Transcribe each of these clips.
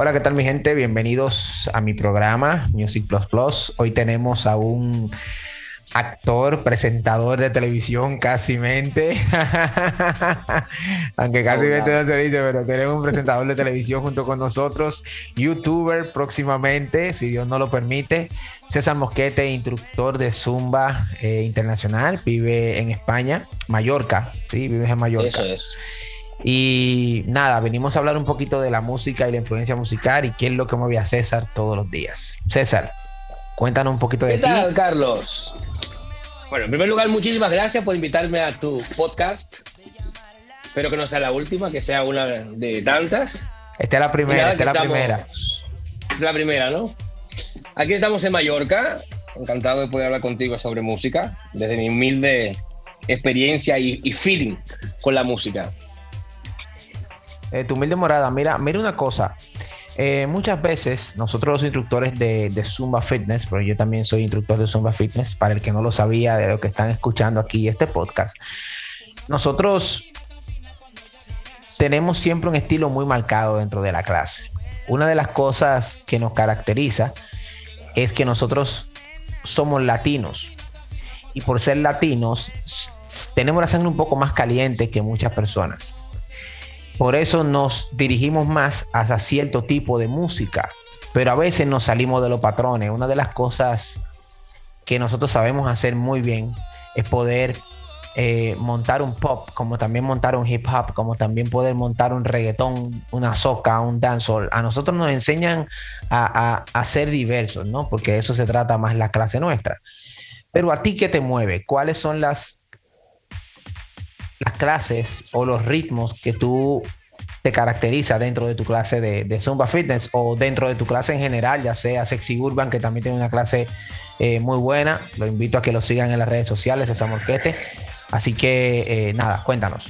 Hola, ¿qué tal mi gente? Bienvenidos a mi programa Music Plus Plus. Hoy tenemos a un actor, presentador de televisión, casi mente. Aunque casi mente no se dice, pero tenemos un presentador de televisión junto con nosotros, youtuber próximamente, si Dios no lo permite. César Mosquete, instructor de Zumba eh, internacional, vive en España, Mallorca, sí, vive en Mallorca. Eso es. Y nada, venimos a hablar un poquito de la música y la influencia musical y qué es lo que mueve a César todos los días. César, cuéntanos un poquito de ¿Qué tal, Carlos? Bueno, en primer lugar, muchísimas gracias por invitarme a tu podcast. Espero que no sea la última, que sea una de tantas. Esta es la primera, esta es la primera. La primera, ¿no? Aquí estamos en Mallorca. Encantado de poder hablar contigo sobre música, desde mi humilde experiencia y, y feeling con la música. Eh, tu humilde morada, mira, mira una cosa. Eh, muchas veces nosotros los instructores de, Zumba Fitness, pero yo también soy instructor de Zumba Fitness, para el que no lo sabía de lo que están escuchando aquí este podcast, nosotros tenemos siempre un estilo muy marcado dentro de la clase. Una de las cosas que nos caracteriza es que nosotros somos latinos y por ser latinos tenemos la sangre un poco más caliente que muchas personas. Por eso nos dirigimos más hacia cierto tipo de música, pero a veces nos salimos de los patrones. Una de las cosas que nosotros sabemos hacer muy bien es poder eh, montar un pop, como también montar un hip hop, como también poder montar un reggaetón, una soca, un dancehall. A nosotros nos enseñan a, a, ser diversos, ¿no? Porque eso se trata más la clase nuestra. Pero a ti, ¿qué te mueve? ¿Cuáles son las las clases o los ritmos que tú te caracteriza dentro de tu clase de, Zumba Fitness o dentro de tu clase en general, ya sea Sexy Urban, que también tiene una clase eh, muy buena. Lo invito a que lo sigan en las redes sociales, esa morquete. Así que eh, nada, cuéntanos.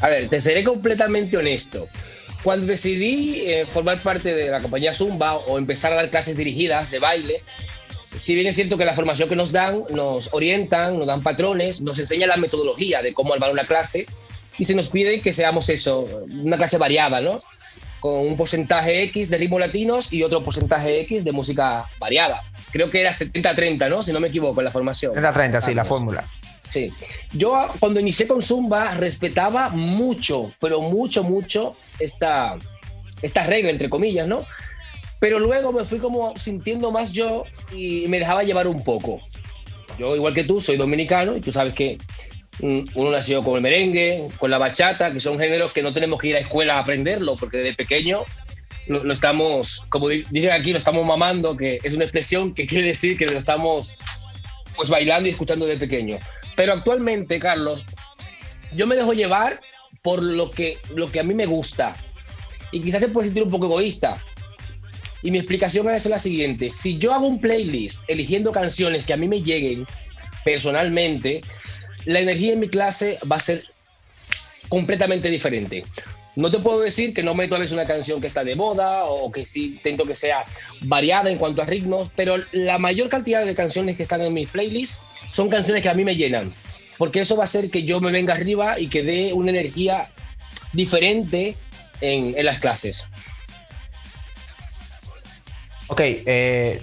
A ver, te seré completamente honesto. Cuando decidí eh, formar parte de la compañía Zumba o empezar a dar clases dirigidas de baile, si bien es cierto que la formación que nos dan, nos orientan, nos dan patrones, nos enseña la metodología de cómo armar una clase y se nos pide que seamos eso, una clase variada, ¿no? Con un porcentaje X de ritmos latinos y otro porcentaje X de música variada. Creo que era 70-30, ¿no? Si no me equivoco en la formación. 70-30, sí, la fórmula. Sí. Yo cuando inicié con Zumba respetaba mucho, pero mucho, mucho esta, esta regla, entre comillas, ¿no? Pero luego me fui como sintiendo más yo y me dejaba llevar un poco. Yo, igual que tú, soy dominicano y tú sabes que mm, uno nació con el merengue, con la bachata, que son géneros que no tenemos que ir a escuela a aprenderlo, porque desde pequeño lo, estamos, como dicen aquí, lo estamos mamando, que es una expresión que quiere decir que lo estamos pues bailando y escuchando de pequeño. Pero actualmente, Carlos, yo me dejo llevar por lo que, lo que a mí me gusta. Y quizás se puede sentir un poco egoísta, y mi explicación es la siguiente. Si yo hago un playlist eligiendo canciones que a mí me lleguen personalmente, la energía en mi clase va a ser completamente diferente. No te puedo decir que no meto a veces una canción que está de moda o que sí intento que sea variada en cuanto a ritmos, pero la mayor cantidad de canciones que están en mi playlist son canciones que a mí me llenan, porque eso va a hacer que yo me venga arriba y que dé una energía diferente en, en las clases. Ok, eh,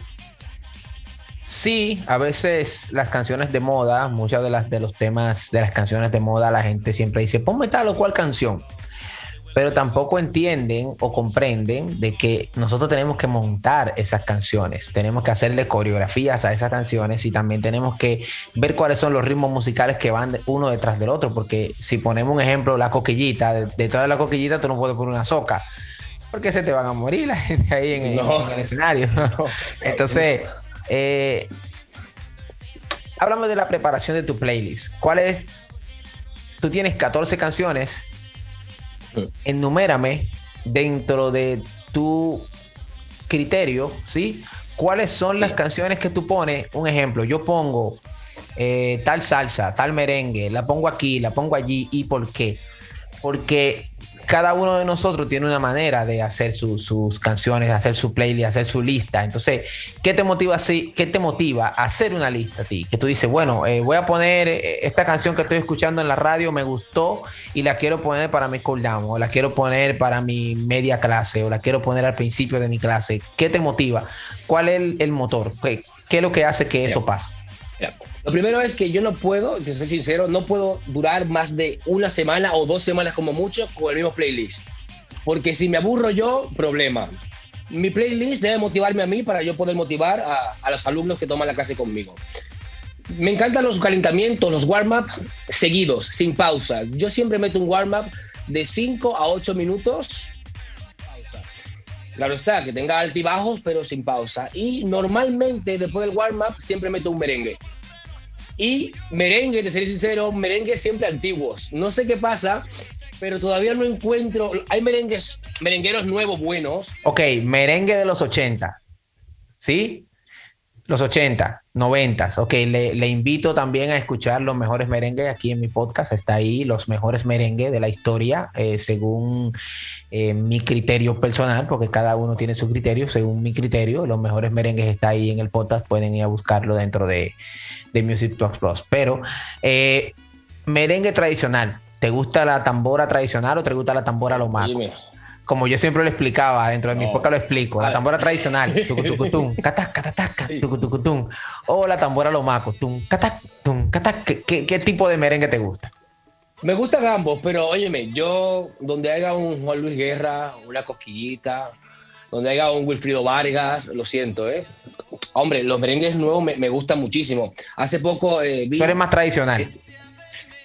sí, a veces las canciones de moda, muchas de las de los temas de las canciones de moda, la gente siempre dice, ponme tal o cual canción. Pero tampoco entienden o comprenden de que nosotros tenemos que montar esas canciones, tenemos que hacerle coreografías a esas canciones y también tenemos que ver cuáles son los ritmos musicales que van uno detrás del otro, porque si ponemos un ejemplo, la coquillita, detrás de la coquillita tú no puedes poner una soca porque se te van a morir la gente ahí en, el escenario. Entonces, eh, háblame de la preparación de tu playlist. ¿Cuál es? Tú tienes 14 canciones. Mm. Enumérame dentro de tu criterio, ¿sí? ¿Cuáles son las canciones que tú pones? Un ejemplo, yo pongo eh, tal salsa, tal merengue, la pongo aquí, la pongo allí, ¿y por qué? Porque cada uno de nosotros tiene una manera de hacer sus canciones, de hacer su playlist, hacer su lista. Entonces, ¿qué te motiva así? ¿Qué te motiva a hacer una lista a ti? Que tú dices, bueno, eh, voy a poner eh, esta canción que estoy escuchando en la radio, me gustó y la quiero poner para mi cooldown, o la quiero poner para mi media clase, o la quiero poner al principio de mi clase. ¿Qué te motiva? ¿Cuál es el, motor? ¿Qué, es lo que hace que eso pase? Lo primero es que yo no puedo, te soy sincero, no puedo durar más de una semana o dos semanas como mucho con el mismo playlist. Porque si me aburro yo, problema. Mi playlist debe motivarme a mí para yo poder motivar a, a los alumnos que toman la clase conmigo. Me encantan los calentamientos, los warm-up seguidos, sin pausa. Yo siempre meto un warm-up de 5 a 8 minutos. Claro está, que tenga altibajos, pero sin pausa. Y normalmente después del warm-up siempre meto un merengue. Y merengue, de ser sincero, merengue siempre antiguos. No sé qué pasa, pero todavía no encuentro. Hay merengues, merengueros nuevos buenos. Ok, merengue de los 80. ¿Sí? Los 80, 90. Ok, le, invito también a escuchar los mejores merengues aquí en mi podcast. Está ahí los mejores merengues de la historia, eh, según eh, mi criterio personal, porque cada uno tiene su criterio. Según mi criterio, los mejores merengues está ahí en el podcast. Pueden ir a buscarlo dentro de, Music Talks Plus. Pero eh, merengue tradicional. ¿Te gusta la tambora tradicional o te gusta la tambora lo más? Como yo siempre lo explicaba, dentro de mi podcast lo explico, la tambora tradicional, o la tambora lomaco, ¿qué, ¿qué tipo de merengue te gusta? Me gustan ambos, pero óyeme, yo donde haya un Juan Luis Guerra, una cosquillita, donde haya un Wilfrido Vargas, lo siento, ¿eh? Hombre, los merengues nuevos me, gustan muchísimo. Hace poco eh, vi... Tú eres más tradicional.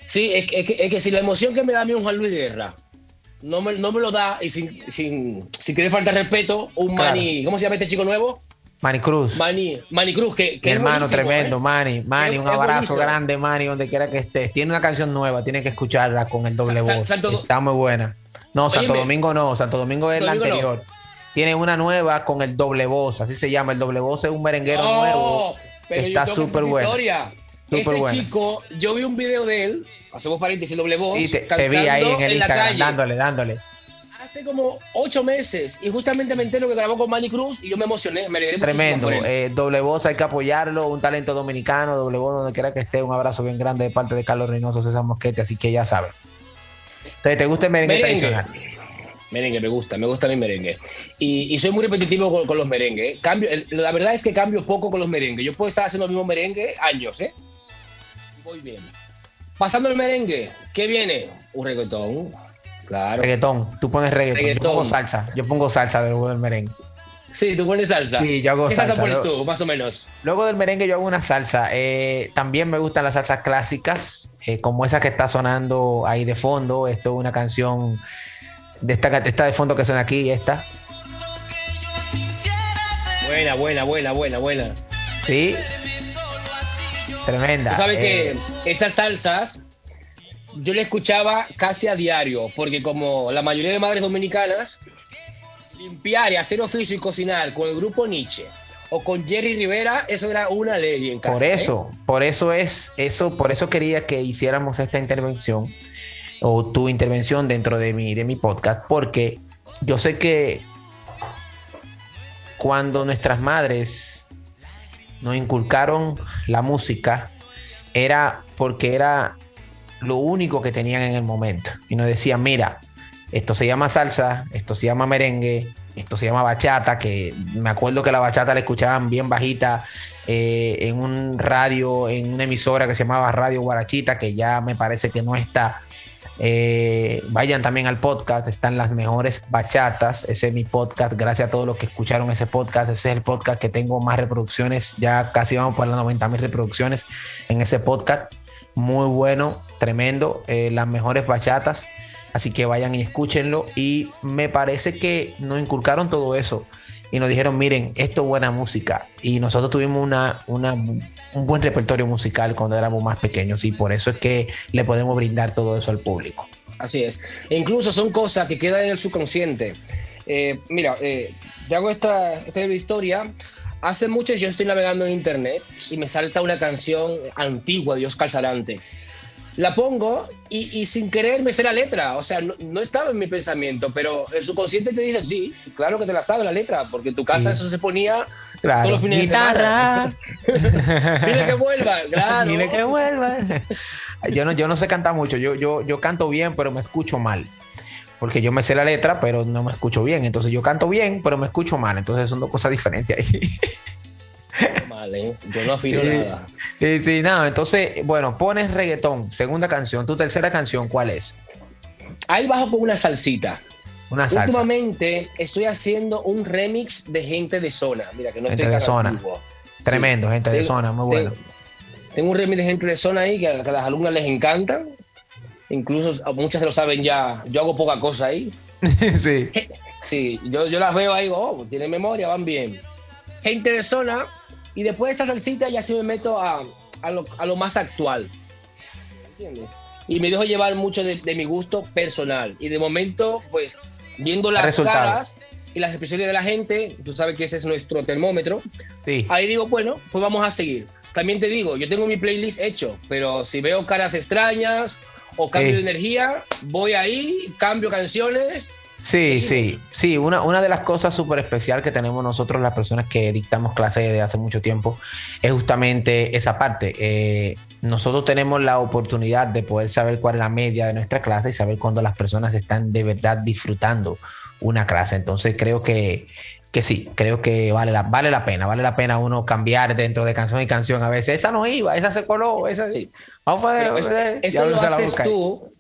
sí, es, que, si la emoción que me da a mí un Juan Luis Guerra no me, no me lo da y sin, sin, sin querer faltar respeto, un Manny, ¿cómo se llama este chico nuevo? Manny Cruz. Manny, Manny Cruz, que, Mi hermano tremendo, ¿eh? Manny. Manny, un abrazo grande, Manny, donde quiera que estés. Tiene una canción nueva, tiene que escucharla con el doble voz. Está muy buena. No, Santo Domingo no, Santo Domingo es la anterior. Tiene una nueva con el doble voz, así se llama. El doble voz es un merenguero nuevo. está súper bueno. Ese chico, yo vi un video de él hacemos paréntesis, doble voz. Y te, vi ahí en el Instagram dándole, dándole. Hace como ocho meses y justamente me entero que grabó con Manny Cruz y yo me emocioné, me alegré Tremendo, eh, doble voz hay que apoyarlo, un talento dominicano, doble voz donde quiera que esté, un abrazo bien grande de parte de Carlos Reynoso, César Mosquete, así que ya sabes. Entonces, ¿te gusta el merengue, tradicional? Merengue, me gusta, me gusta mi merengue. Y, soy muy repetitivo con, los merengues. Cambio, la verdad es que cambio poco con los merengues. Yo puedo estar haciendo el mismo merengue años, ¿eh? Voy bien. Pasando el merengue, ¿qué viene? Un reggaetón. Claro. Reggaetón. Tú pones reggaetón. Yo pongo salsa. Yo pongo salsa luego del merengue. Sí, tú pones salsa. Sí, yo hago ¿Qué salsa. pones tú, más o menos? Luego del merengue yo hago una salsa. Eh, también me gustan las salsas clásicas, eh, como esa que está sonando ahí de fondo. Esto es una canción de esta, esta de fondo que suena aquí esta. Buena, buena, buena, buena, buena. Sí, Tremenda. sabes que eh. esas salsas yo le escuchaba casi a diario, porque como la mayoría de madres dominicanas, limpiar y hacer oficio y cocinar con el grupo Nietzsche o con Jerry Rivera, eso era una ley en casa. Por eso, ¿eh? por eso es, eso, por eso quería que hiciéramos esta intervención o tu intervención dentro de mi, de mi podcast, porque yo sé que cuando nuestras madres nos inculcaron la música era porque era lo único que tenían en el momento. Y nos decían, mira, esto se llama salsa, esto se llama merengue, esto se llama bachata, que me acuerdo que la bachata la escuchaban bien bajita eh, en un radio, en una emisora que se llamaba Radio Guarachita, que ya me parece que no está. Eh, vayan también al podcast, están las mejores bachatas. Ese es mi podcast. Gracias a todos los que escucharon ese podcast. Ese es el podcast que tengo más reproducciones. Ya casi vamos por las 90 mil reproducciones en ese podcast. Muy bueno, tremendo. Eh, las mejores bachatas. Así que vayan y escúchenlo. Y me parece que nos inculcaron todo eso y nos dijeron, miren, esto es buena música. Y nosotros tuvimos una, un buen repertorio musical cuando éramos más pequeños y por eso es que le podemos brindar todo eso al público. Así es. E incluso son cosas que quedan en el subconsciente. Eh, mira, eh, te hago esta, esta historia. Hace mucho yo estoy navegando en internet y me salta una canción antigua de Oscar Sarante. La pongo y, sin querer me sé la letra. O sea, no, estaba en mi pensamiento, pero el subconsciente te dice, sí, claro que te la sabe la letra, porque en tu casa eso se ponía todos los fines de semana. Dile que vuelva, claro. Dile que vuelva. yo, no, yo no sé cantar mucho, yo, yo, yo canto bien, pero me escucho mal. Porque yo me sé la letra, pero no me escucho bien. Entonces yo canto bien, pero me escucho mal. Entonces son dos cosas diferentes ahí. ¿Eh? Yo no afino nada. Sí, sí, nada. Entonces, bueno, pones reggaetón, segunda canción. ¿Tu tercera canción cuál es? Ahí bajo con una salsita. Una salsa. Últimamente estoy haciendo un remix de gente de zona. Mira, que no gente de zona. Tremendo, gente de zona, muy bueno. Tengo, un remix de gente de zona ahí que a, las alumnas les encanta. Incluso muchas se lo saben ya. Yo hago poca cosa ahí. sí. Sí, yo, yo las veo ahí, oh, tienen memoria, van bien. Gente de zona, y después de esa salsita ya sí me meto a, lo, más actual. ¿Entiendes? Y me dejo llevar mucho de, mi gusto personal. Y de momento, pues, viendo las caras y las expresiones de la gente, tú sabes que ese es nuestro termómetro. Sí. Ahí digo, bueno, pues vamos a seguir. También te digo, yo tengo mi playlist hecho, pero si veo caras extrañas o cambio de energía, voy ahí, cambio canciones Sí, sí, sí. Una, una de las cosas súper especial que tenemos nosotros, las personas que dictamos clases desde hace mucho tiempo, es justamente esa parte. Eh, nosotros tenemos la oportunidad de poder saber cuál es la media de nuestra clase y saber cuándo las personas están de verdad disfrutando una clase. Entonces creo que, que sí, creo que vale la, vale la pena, vale la pena uno cambiar dentro de canción y canción. A veces esa no iba, esa se coló, esa sí. Vamos a ver, eso, lo haces tú.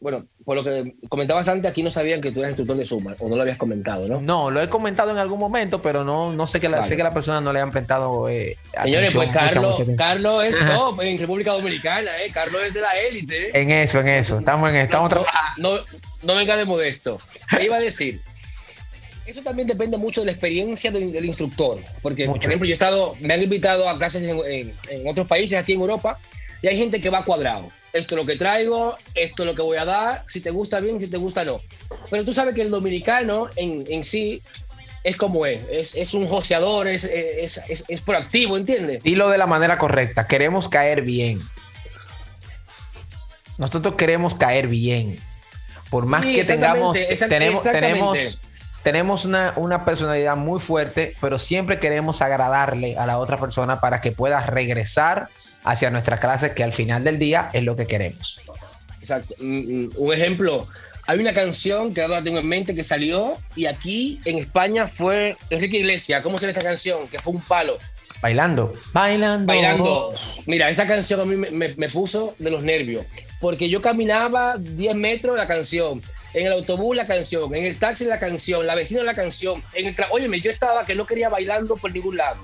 Bueno, por lo que comentabas antes, aquí no sabían que tú eras instructor de Zumba, o no lo habías comentado, ¿no? No, lo he comentado en algún momento, pero no, no sé que la, sé que la persona no le han prestado. Eh, Señores, pues Carlos, Carlos es top en República Dominicana, ¿eh? Carlos es de la élite. En eso, en eso. Estamos en estamos no, no, no, venga de modesto. Te iba a decir. Eso también depende mucho de la experiencia del, instructor. Porque, por ejemplo, yo he estado, me han invitado a clases en, en otros países, aquí en Europa, y hay gente que va cuadrado esto es lo que traigo, esto es lo que voy a dar, si te gusta bien, si te gusta no. Pero tú sabes que el dominicano en, en sí es como es, es, es un joseador, es, es, es, proactivo, ¿entiendes? Y lo de la manera correcta, queremos caer bien. Nosotros queremos caer bien. Por más que tengamos, tenemos, tenemos, tenemos una, una, personalidad muy fuerte, pero siempre queremos agradarle a la otra persona para que pueda regresar hacia nuestra clase, que al final del día es lo que queremos. Exacto. Mm, mm, un ejemplo, hay una canción que ahora tengo en mente que salió y aquí en España fue Enrique Iglesias. ¿Cómo se llama esta canción? Que fue un palo. Bailando. Bailando. Bailando. Mira, esa canción a mí me, puso de los nervios. Porque yo caminaba 10 metros la canción. En el autobús la canción. En el taxi la canción. La vecina la canción. En el Óyeme, yo estaba que no quería bailando por ningún lado.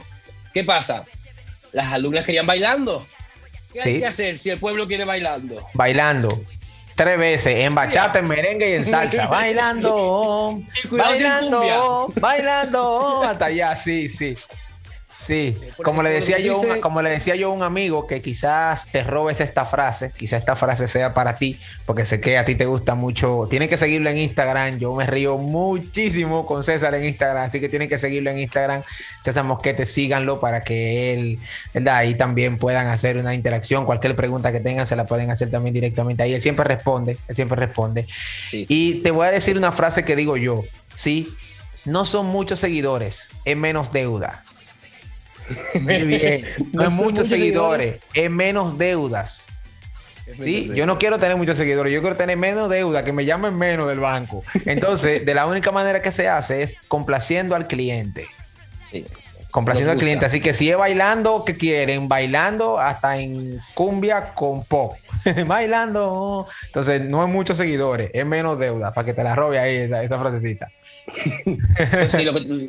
¿Qué pasa? Las alumnas querían bailando. ¿Qué hay que hacer si el pueblo quiere bailando? Bailando. Tres veces, en bachata, en merengue y en salsa. bailando, bailando, bailando, hasta allá, sí, sí. Sí, como le decía yo, como le decía yo a un amigo que quizás te robes esta frase, quizás esta frase sea para ti, porque sé que a ti te gusta mucho. Tienen que seguirlo en Instagram. Yo me río muchísimo con César en Instagram, así que tienen que seguirlo en Instagram. César Mosquete, síganlo para que él, ¿verdad? Ahí también puedan hacer una interacción. Cualquier pregunta que tengan se la pueden hacer también directamente ahí. Él siempre responde, él siempre responde. Y te voy a decir una frase que digo yo, sí. No son muchos seguidores, es menos deuda. Muy bien. No, es muchos seguidores, es menos deudas. ¿Sí? Yo no quiero tener muchos seguidores, yo quiero tener menos deuda, que me llamen menos del banco. Entonces, de la única manera que se hace es complaciendo al cliente. Complaciendo al cliente. Así que si es bailando, ¿qué quieren? Bailando hasta en cumbia con pop. bailando. Entonces, no es muchos seguidores, es menos deuda, para que te la robe ahí esa, esa frasecita. Pues sí,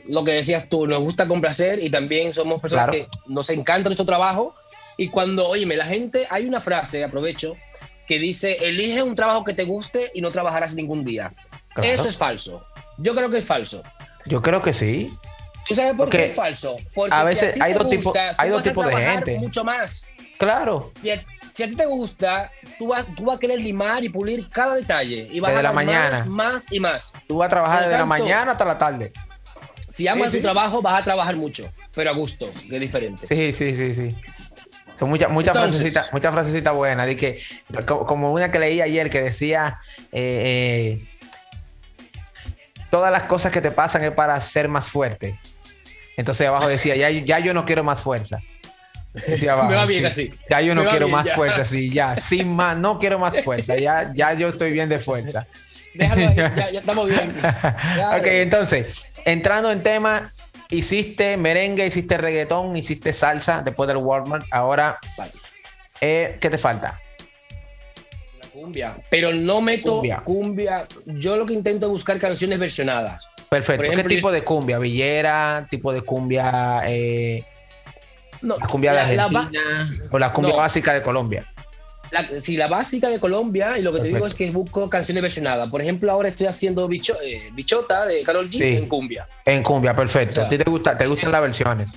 lo que, decías tú, nos gusta complacer y también somos personas que nos encanta nuestro trabajo. Y cuando, oye, la gente, hay una frase, aprovecho, que dice, elige un trabajo que te guste y no trabajarás ningún día. Eso es falso. Yo creo que es falso. Yo creo que sí. ¿Tú sabes por qué es falso? Porque a veces hay, dos tipos, hay dos tipos de gente. Mucho más. Claro si a ti te gusta, tú vas, tú vas a querer limar y pulir cada detalle. Y vas desde a la mañana. Más, y más. Tú vas a trabajar desde la mañana hasta la tarde. Si amas tu trabajo, vas a trabajar mucho, pero a gusto, que es diferente. Sí, sí, sí, sí. Son muchas muchas frasecitas muchas frasecitas buenas. De que, como una que leí ayer que decía eh, eh, todas las cosas que te pasan es para ser más fuerte. Entonces abajo decía, ya, ya yo no quiero más fuerza. Me va bien así. Ya yo no quiero más fuerza, sí, ya, sin más, no quiero más fuerza, ya, ya yo estoy bien de fuerza. Déjalo ya, ya estamos bien. Ok, entonces, entrando en tema, hiciste merengue, hiciste reggaetón, hiciste salsa después del Walmart. Ahora, eh, ¿qué te falta? La cumbia. Pero no meto cumbia. Yo lo que intento es buscar canciones versionadas. Perfecto. ¿Qué tipo de cumbia? ¿Villera? ¿Tipo de cumbia? Eh, no, la cumbia de Argentina o la cumbia básica de Colombia. La, sí, la básica de Colombia, y lo que te digo es que busco canciones versionadas. Por ejemplo, ahora estoy haciendo eh, Bichota de Carol G en cumbia. En cumbia, perfecto. ¿A ti te, gusta, te gustan las versiones?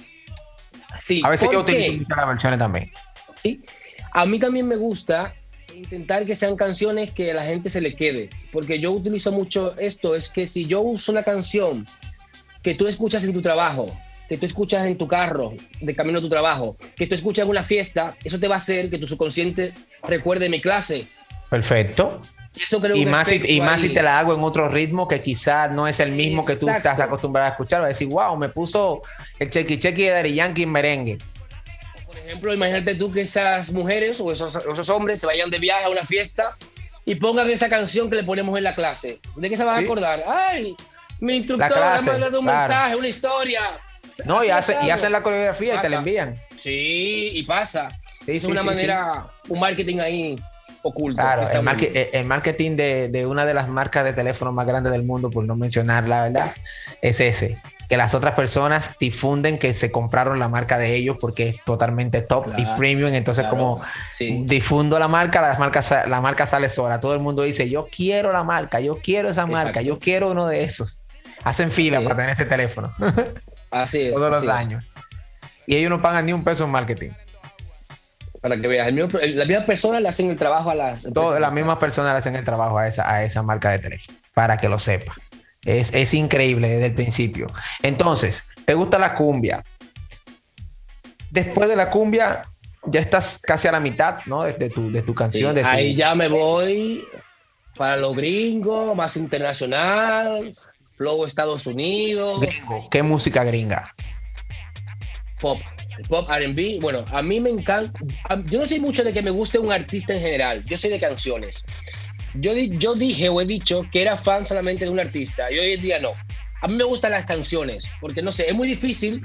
Sí. A veces yo utilizo las versiones también. Sí. A mí también me gusta intentar que sean canciones que a la gente se le quede. Porque yo utilizo mucho esto, es que si yo uso una canción que tú escuchas en tu trabajo, que tú escuchas en tu carro de camino a tu trabajo, que tú escuchas en una fiesta, eso te va a hacer que tu subconsciente recuerde mi clase. Perfecto. y más, si, y más si te la hago en otro ritmo que quizás no es el mismo que tú estás acostumbrado a escuchar. Va a decir, wow, me puso el chequi chequi de Dari Yankee en merengue. Por ejemplo, imagínate tú que esas mujeres o esos, esos, hombres se vayan de viaje a una fiesta y pongan esa canción que le ponemos en la clase. ¿De qué se van a acordar? Ay, mi instructor me ha mandado un mensaje, una historia. No, y, hace, y hacen la coreografía y te la envían. Sí, y pasa. es una manera, un marketing ahí oculto. Claro, el, marketing de, una de las marcas de teléfono más grandes del mundo, por no mencionar la verdad, es ese. Que las otras personas difunden que se compraron la marca de ellos porque es totalmente top y premium. Entonces, como difundo la marca, la marca, la marca sale sola. Todo el mundo dice, yo quiero la marca, yo quiero esa marca, yo quiero uno de esos. Hacen fila para tener ese teléfono. Así es. Todos los años. Y ellos no pagan ni un peso en marketing. Para que veas, las mismas personas le hacen el trabajo a las. Todas las mismas personas le hacen el trabajo a esa, a esa marca de teléfono. Para que lo sepa. Es, es increíble desde el principio. Entonces, ¿te gusta la cumbia? Después de la cumbia, ya estás casi a la mitad, ¿no? De, tu, de tu canción. de ahí ya me voy para los gringos, más internacional. Flow Estados Unidos. ¿Qué música gringa? Pop. Pop, RB. Bueno, a mí me encanta. Yo no soy mucho de que me guste un artista en general. Yo soy de canciones. Yo, yo dije o he dicho que era fan solamente de un artista y hoy en día no. A mí me gustan las canciones, porque no sé, es muy difícil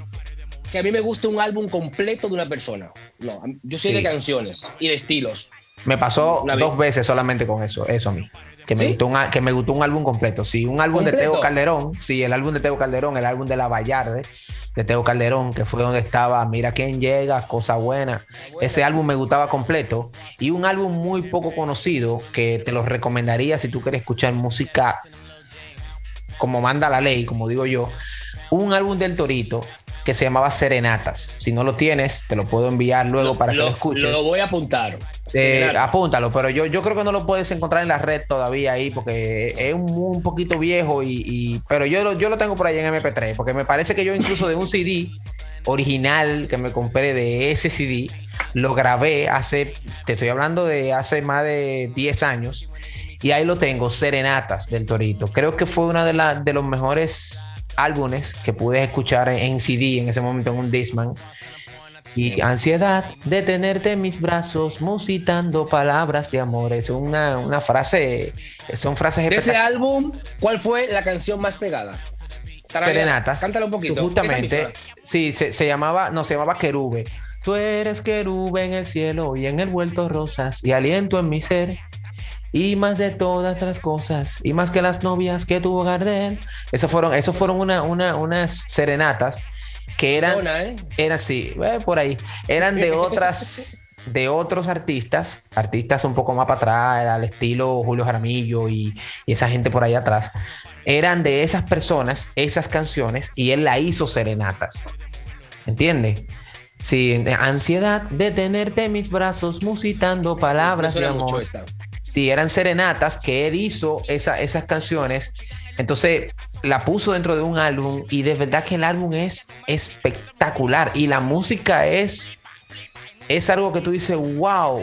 que a mí me guste un álbum completo de una persona. No, yo soy de canciones y de estilos. Me pasó dos veces solamente con eso, eso a mí. Que me, gustó un, que me gustó un álbum completo. Sí, un álbum de Teo Calderón. Sí, el álbum de Teo Calderón, el álbum de La Vallarde de Teo Calderón, que fue donde estaba Mira quién llega, Cosa Buena. Ese álbum me gustaba completo. Y un álbum muy poco conocido que te lo recomendaría si tú quieres escuchar música como manda la ley, como digo yo. Un álbum del Torito que se llamaba Serenatas. Si no lo tienes, te lo puedo enviar luego para que lo escuches. Lo voy a apuntar. Eh, apúntalo, pero yo, yo creo que no lo puedes encontrar en la red todavía ahí porque es un, poquito viejo y, pero yo, yo lo tengo por ahí en MP3 porque me parece que yo incluso de un CD original que me compré de ese CD lo grabé hace, te estoy hablando de hace más de 10 años y ahí lo tengo, Serenatas del Torito. Creo que fue una de, las de los mejores álbumes que pude escuchar en CD en ese momento en un Disman. Y ansiedad de tenerte en mis brazos, musitando palabras de amor. Es una, una frase, son frases. De ese álbum, ¿cuál fue la canción más pegada? Serenatas. Cántalo un poquito. Justamente, sí, se, se, llamaba, no, se llamaba Querube. Tú eres querube en el cielo y en el vuelto rosas y aliento en mi ser y más de todas las cosas, y más que las novias que tuvo Gardel. Esas fueron, fueron una, una, unas serenatas que eran, ¿eh? eran sí, eh, por ahí, eran de otras, de otros artistas, artistas un poco más para atrás, al estilo Julio Jaramillo y, y esa gente por ahí atrás. Eran de esas personas, esas canciones, y él la hizo serenatas. ¿Entiendes? Sí, ansiedad de tenerte en mis brazos, musitando palabras de amor. Sí, eran serenatas que él hizo esas canciones. Entonces la puso dentro de un álbum y de verdad que el álbum es espectacular y la música es es algo que tú dices, wow,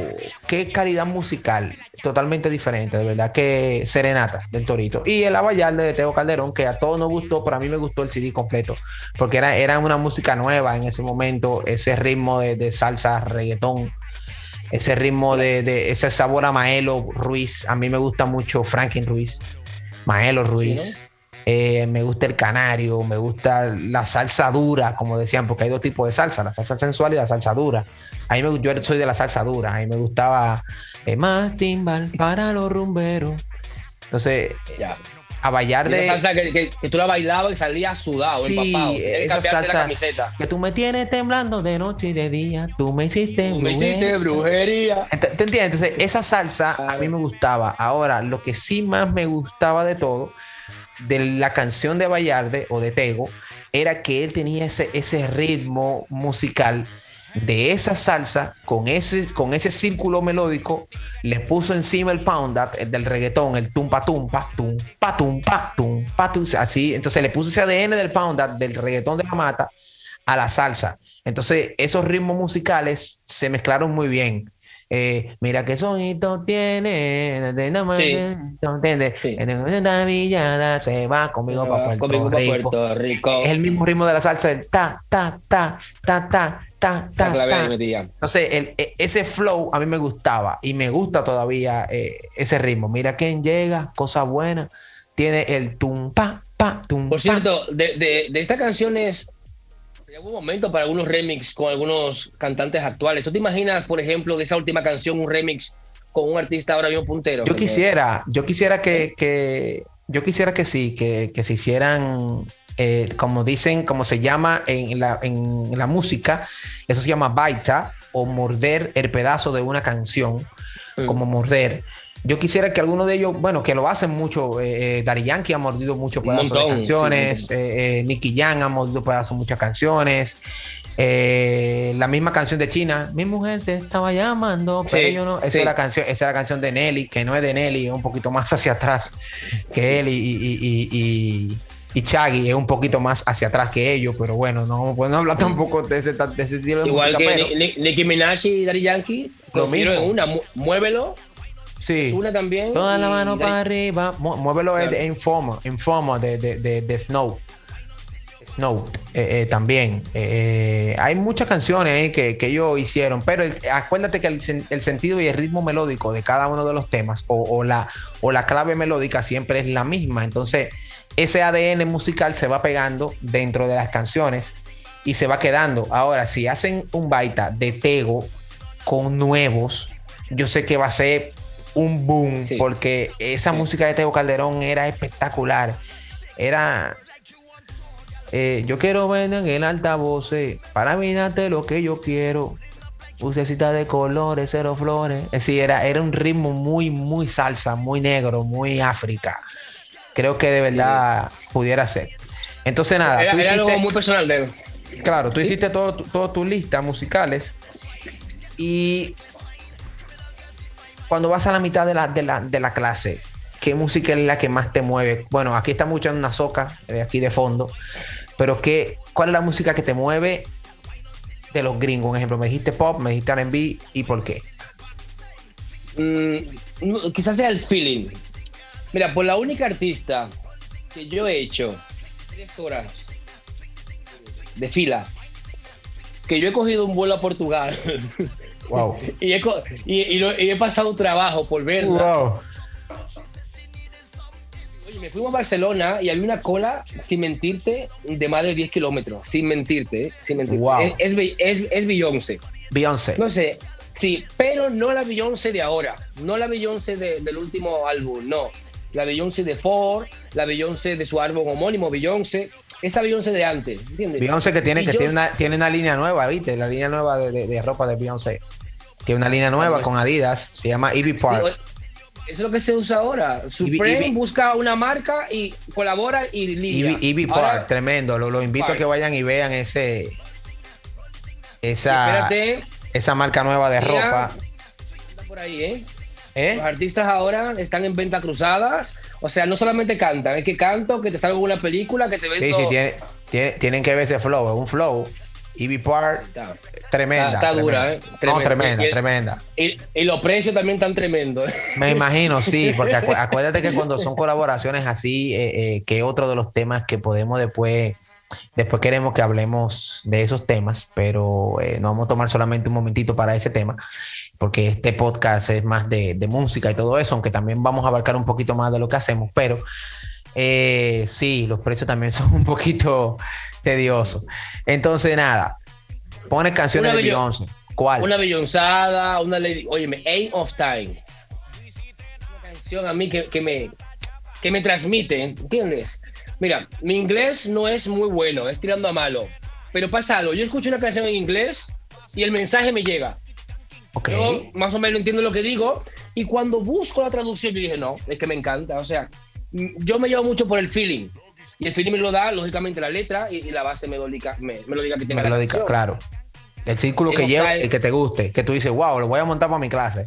qué calidad musical, totalmente diferente, de verdad, que Serenatas del Torito. Y el Abayalde de Teo Calderón, que a todos nos gustó, pero a mí me gustó el CD completo, porque era, era una música nueva en ese momento, ese ritmo de, salsa, reggaetón, ese ritmo de, ese sabor a Maelo Ruiz, a mí me gusta mucho Franklin Ruiz, Maelo Ruiz. Eh, me gusta el canario, me gusta la salsa dura, como decían, porque hay dos tipos de salsa, la salsa sensual y la salsa dura. A mí me, yo soy de la salsa dura, a mí me gustaba eh, más timbal para los rumberos. Entonces, ya. A bailar de. Esa salsa que, que, tú la bailabas y salías sudado, sí, esa salsa la camiseta. Que tú me tienes temblando de noche y de día, tú me hiciste, me hiciste brujería. ¿Te, entiendes? Entonces, esa salsa a mí me gustaba. Ahora, lo que sí más me gustaba de todo de la canción de Vallarde o de Tego era que él tenía ese, ese ritmo musical de esa salsa con ese, con ese círculo melódico, le puso encima el pound el del reggaetón, el tumpa tumpa, tumpa tumpa, tumpa tumpa, así, entonces le puso ese ADN del pound del reggaetón de la mata a la salsa. Entonces esos ritmos musicales se mezclaron muy bien. Eh, mira qué sonito tiene, sí. ¿entiendes? Sí. villada se va conmigo, para, Puerto, Rico. Es el mismo ritmo de la salsa, el ta, ta, ta, ta, ta, ta, ta, ta. Entonces, el, e, ese flow a mí me gustaba y me gusta todavía eh, ese ritmo. Mira quién llega, cosa buena, tiene el tum, pa, pa, tum, Por cierto, de, de, de esta canción es algún momento para algunos remix con algunos cantantes actuales. ¿Tú te imaginas, por ejemplo, de esa última canción un remix con un artista ahora mismo puntero? Yo quisiera, yo quisiera que, que yo quisiera que sí, que, que se hicieran, eh, como dicen, como se llama en la, en la música, eso se llama baita o morder el pedazo de una canción, mm. como morder. Yo quisiera que alguno de ellos, bueno, que lo hacen mucho, eh, eh Dari Yankee ha mordido mucho pedazos de canciones, eh, eh, Nicky Jam ha mordido pedazos muchas canciones, la misma canción de China, mi mujer te estaba llamando, pero yo no, esa es la canción, esa es la canción de Nelly, que no es de Nelly, es un poquito más hacia atrás que él y, y, y, y Chaggy es un poquito más hacia atrás que ellos, pero bueno, no podemos hablar tampoco de ese, de ese estilo de Igual que Nicki Minaj y Daddy Yankee, lo mismo. en una, muévelo Sí. Una también. Toda la mano para arriba. Muévelo en forma, en forma de, de, de, Snow. Snow eh, eh, también. Eh, hay muchas canciones ahí que, que, ellos hicieron, pero acuérdate que el, sentido y el ritmo melódico de cada uno de los temas o, o, la, o la clave melódica siempre es la misma. Entonces, ese ADN musical se va pegando dentro de las canciones y se va quedando. Ahora, si hacen un baita de Tego con nuevos, yo sé que va a ser un boom, porque esa música de Teo Calderón era espectacular. Era. Eh, yo quiero ver en el altavoz eh, para mirarte lo que yo quiero. Lucecita de colores, cero flores. Es decir, era, era un ritmo muy, muy salsa, muy negro, muy África. Creo que de verdad pudiera ser. Entonces, nada. Era, algo muy personal de él. Claro, tú hiciste todo, todo tu lista musicales. Y cuando vas a la mitad de la, de la, de la clase, ¿qué música es la que más te mueve? Bueno, aquí mucho en una soca, de aquí de fondo, pero ¿qué, ¿cuál es la música que te mueve de los gringos? Un ejemplo, me dijiste pop, me dijiste RB, ¿y por qué? Mm, quizás sea el feeling. Mira, por la única artista que yo he hecho tres horas de fila, que yo he cogido un vuelo a Portugal Wow. y, he, y, he pasado trabajo por verla. Oye, me fuimos a Barcelona y había una cola, sin mentirte, de más de 10 kilómetros. Sin mentirte, ¿eh? sin mentirte. Es, es, es, Beyoncé. Beyoncé. No sé, sí, pero no la Beyoncé de ahora. No la Beyoncé del último álbum, no. La Beyoncé de Ford, la Beyoncé de su álbum homónimo, Beyoncé esa Beyoncé de antes, ¿entiendes? Beyoncé que tiene, que tiene, una, tiene una línea nueva, ¿viste? La línea nueva de, de ropa de Beyoncé. Tiene una línea nueva con Adidas, se llama Ivy Park. eso es lo que se usa ahora. Supreme busca una marca y colabora y liga. Ivy, Park, tremendo. Lo, invito a que vayan y vean ese esa, esa marca nueva de ropa. Por ahí, ¿eh? ¿Eh? Los artistas ahora están en venta cruzadas. O sea, no solamente cantan, es que canto, que te salgo una película, que te vendo... Sí, sí, tiene, tienen que ver ese flow, es un flow. Ivy Park, Tremenda. Está, dura, ¿eh? Tremenda. No, tremenda, tremenda. Y, los precios también están tremendos. Me imagino, sí, porque acuérdate que cuando son colaboraciones así, eh, eh, que otro de los temas que podemos después, después queremos que hablemos de esos temas, pero eh, no vamos a tomar solamente un momentito para ese tema, porque este podcast es más de, de música y todo eso, aunque también vamos a abarcar un poquito más de lo que hacemos, pero sí, los precios también son un poquito tediosos. Entonces, nada, Pone canciones de Beyoncé. ¿Cuál? Una Beyoncé, una Lady. Óyeme, Aim of Time. Una canción a mí que, me, que me transmite, ¿entiendes? Mira, mi inglés no es muy bueno, es tirando a malo. Pero pasa algo. Yo escucho una canción en inglés y el mensaje me llega. Okay. Yo más o menos entiendo lo que digo. Y cuando busco la traducción, yo dije, no, es que me encanta. O sea, yo me llevo mucho por el feeling. Y el feeling me lo da, lógicamente, la letra y, la base me lo diga, me, lo diga que tenga la canción. Claro. El círculo que lleva y que te guste, que tú dices, wow, lo voy a montar para mi clase.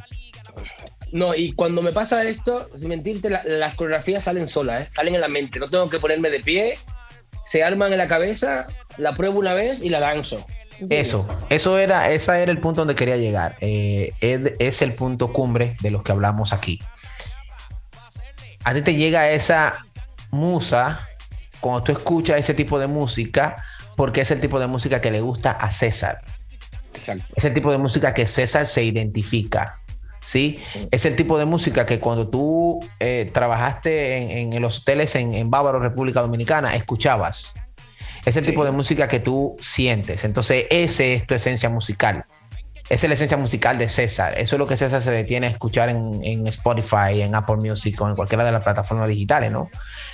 No, y cuando me pasa esto, sin mentirte, las coreografías salen solas, ¿eh? salen en la mente. No tengo que ponerme de pie, se arman en la cabeza, la pruebo una vez y la lanzo. Eso, eso era, ese era el punto donde quería llegar. Eh, es, el punto cumbre de los que hablamos aquí. A ti te llega esa musa cuando tú escuchas ese tipo de música, porque es el tipo de música que le gusta a César. Es el tipo de música que César se identifica. ¿sí? Es el tipo de música que cuando tú eh, trabajaste en, los hoteles en, Bávaro, República Dominicana, escuchabas. Es el tipo de música que tú sientes. Entonces, esa es tu esencia musical. Esa es la esencia musical de César. Eso es lo que César se detiene a escuchar en, Spotify, en Apple Music o en cualquiera de las plataformas digitales, ¿no?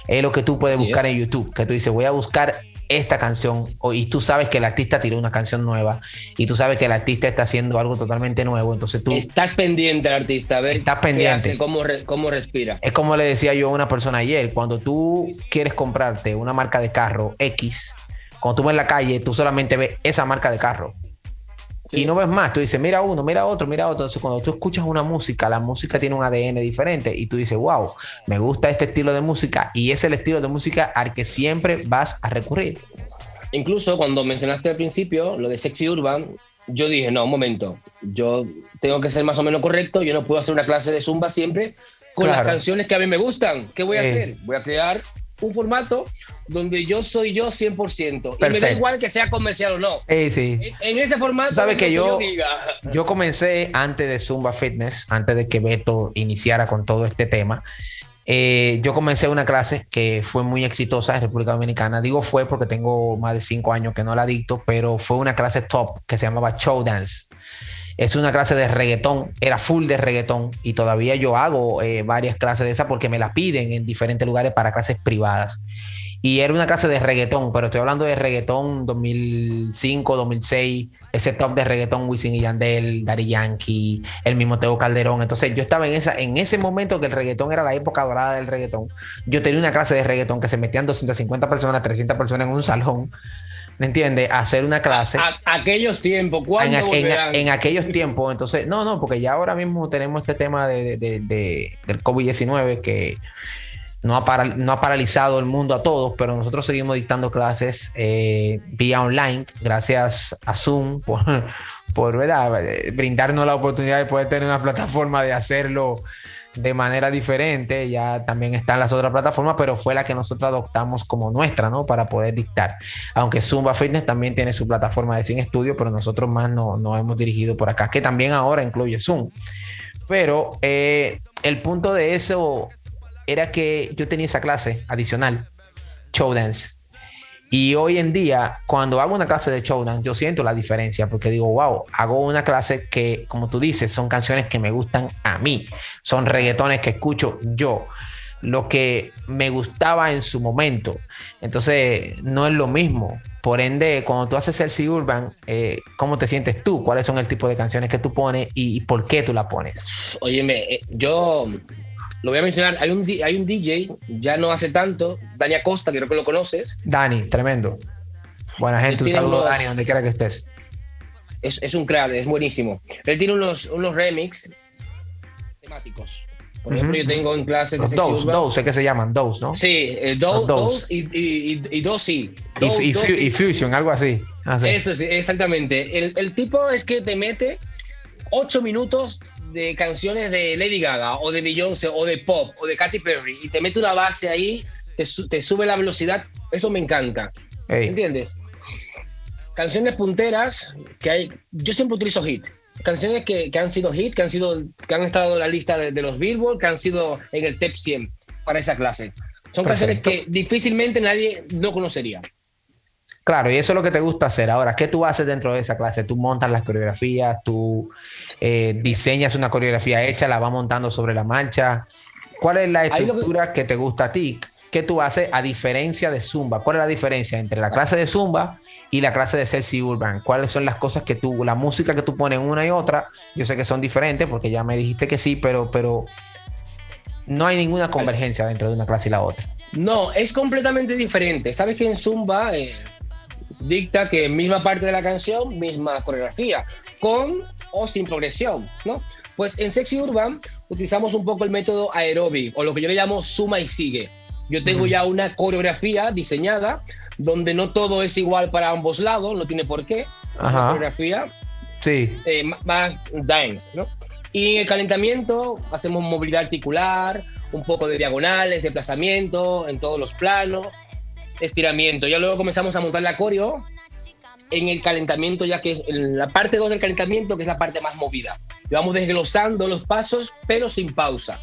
Es lo que tú puedes buscar en YouTube, que tú dices, voy a buscar esta canción y tú sabes que el artista tiró una canción nueva y tú sabes que el artista está haciendo algo totalmente nuevo, entonces tú... Estás pendiente al artista, a ver estás pendiente. cómo, cómo respira. Es como le decía yo a una persona ayer, cuando tú quieres comprarte una marca de carro X, cuando tú ves en la calle, tú solamente ves esa marca de carro. Y no ves más, tú dices, mira uno, mira otro, mira otro. Entonces, cuando tú escuchas una música, la música tiene un ADN diferente y tú dices, wow, me gusta este estilo de música y es el estilo de música al que siempre vas a recurrir. Incluso cuando mencionaste al principio lo de Sexy Urban, yo dije, no, un momento, yo tengo que ser más o menos correcto, yo no puedo hacer una clase de zumba siempre con las canciones que a mí me gustan. ¿Qué voy a eh. hacer? Voy a crear un formato donde yo soy yo 100%. Y me da igual que sea comercial o no. sí. En, ese formato. Sabes que yo, yo, comencé antes de Zumba Fitness, antes de que Beto iniciara con todo este tema. Eh, yo comencé una clase que fue muy exitosa en República Dominicana. Digo fue porque tengo más de cinco años que no la dicto, pero fue una clase top que se llamaba Show Dance. Es una clase de reggaetón, era full de reggaetón y todavía yo hago eh, varias clases de esa porque me la piden en diferentes lugares para clases privadas. Y era una clase de reggaetón, pero estoy hablando de reggaetón 2005, 2006, ese top de reggaetón Wisin y Yandel, Daddy Yankee, el mismo Teo Calderón. Entonces yo estaba en esa en ese momento que el reggaetón era la época dorada del reggaetón. Yo tenía una clase de reggaetón que se metían 250 personas, 300 personas en un salón ¿me entiendes? Hacer una clase. aquellos tiempos, ¿cuándo en, en, aquellos tiempos, entonces, no, no, porque ya ahora mismo tenemos este tema de, del COVID-19 que no ha, no ha paralizado el mundo a todos, pero nosotros seguimos dictando clases eh, vía online, gracias a Zoom, por, por ¿verdad? brindarnos la oportunidad de poder tener una plataforma de hacerlo de manera diferente, ya también están las otras plataformas, pero fue la que nosotros adoptamos como nuestra, ¿no? Para poder dictar. Aunque Zumba Fitness también tiene su plataforma de Sin Estudio, pero nosotros más nos no hemos dirigido por acá, que también ahora incluye Zoom. Pero eh, el punto de eso era que yo tenía esa clase adicional, Show Dance y hoy en día, cuando hago una clase de showdown, yo siento la diferencia porque digo, wow, hago una clase que, como tú dices, son canciones que me gustan a mí, son reggaetones que escucho yo, lo que me gustaba en su momento. Entonces, no es lo mismo. Por ende, cuando tú haces el C Urban, eh, ¿cómo te sientes tú? ¿Cuáles son el tipo de canciones que tú pones y, por qué tú la pones? Óyeme, eh, yo lo voy a mencionar, hay un, hay un DJ, ya no hace tanto, Dani Acosta, creo que lo conoces. Dani, tremendo. Buena gente, un saludo Dani, donde quiera que estés. Es, es, un crack, es buenísimo. Él tiene unos, unos remix temáticos. Por ejemplo, yo tengo en clases de dos, dos, sé que se llaman dos, ¿no? Sí, eh, dos, dos y, y, y, dos sí. y, y, Fusion, algo así. Ah, Eso sí, exactamente. El, el tipo es que te mete ocho minutos de canciones de Lady Gaga o de Beyoncé o de pop o de Katy Perry y te mete una base ahí, te, te sube la velocidad, eso me encanta. ¿Entiendes? Canciones punteras que hay, yo siempre utilizo hit canciones que, que, han sido hit, que han, sido, que han estado en la lista de, los Billboard, que han sido en el top 100 para esa clase. Son canciones que difícilmente nadie no conocería. Claro, y eso es lo que te gusta hacer. Ahora, ¿qué tú haces dentro de esa clase? Tú montas las coreografías, tú eh, diseñas una coreografía hecha, la vas montando sobre la marcha. ¿Cuál es la estructura que... te gusta a ti? ¿Qué tú haces a diferencia de Zumba? ¿Cuál es la diferencia entre la clase de Zumba y la clase de Sexy Urban? ¿Cuáles son las cosas que tú, la música que tú pones una y otra? Yo sé que son diferentes porque ya me dijiste que sí, pero, pero no hay ninguna convergencia dentro de una clase y la otra. No, es completamente diferente. Sabes que en Zumba eh, dicta que misma parte de la canción, misma coreografía, con o sin progresión, ¿no? Pues en Sexy Urban utilizamos un poco el método aeróbic o lo que yo le llamo suma y sigue. Yo tengo ya una coreografía diseñada donde no todo es igual para ambos lados, no tiene por qué. Una coreografía sí. Eh, más dance, ¿no? Y en el calentamiento hacemos movilidad articular, un poco de diagonales, desplazamiento en todos los planos, estiramiento. Ya luego comenzamos a montar la coreo en el calentamiento, ya que es la parte 2 del calentamiento, que es la parte más movida. Y vamos desglosando los pasos, pero sin pausa.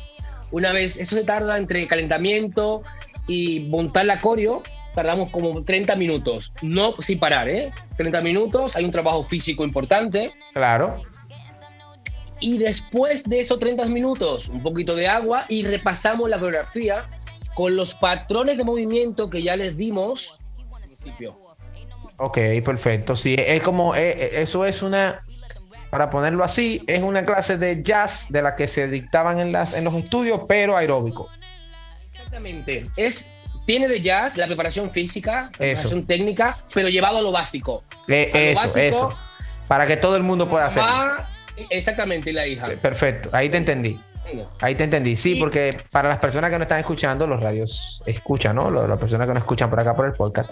Una vez, esto se tarda entre calentamiento y montar la coreo, tardamos como 30 minutos, no sin parar, ¿eh? 30 minutos, hay un trabajo físico importante. Claro. Y después de esos 30 minutos, un poquito de agua y repasamos la coreografía con los patrones de movimiento que ya les dimos al principio. Ok, perfecto. Sí, es como, eh, eh, eso es una, para ponerlo así, es una clase de jazz de la que se dictaban en, las, en los estudios, pero aeróbico. Exactamente. Es, tiene de jazz la preparación física, la preparación técnica, pero llevado a lo básico. Eh, eso, eso. Para que todo el mundo pueda hacerlo. Exactamente, la hija. Perfecto, ahí te entendí. Ahí te entendí, sí, porque para las personas que no están escuchando, los radios escuchan, ¿no? Las personas que no escuchan por acá por el podcast,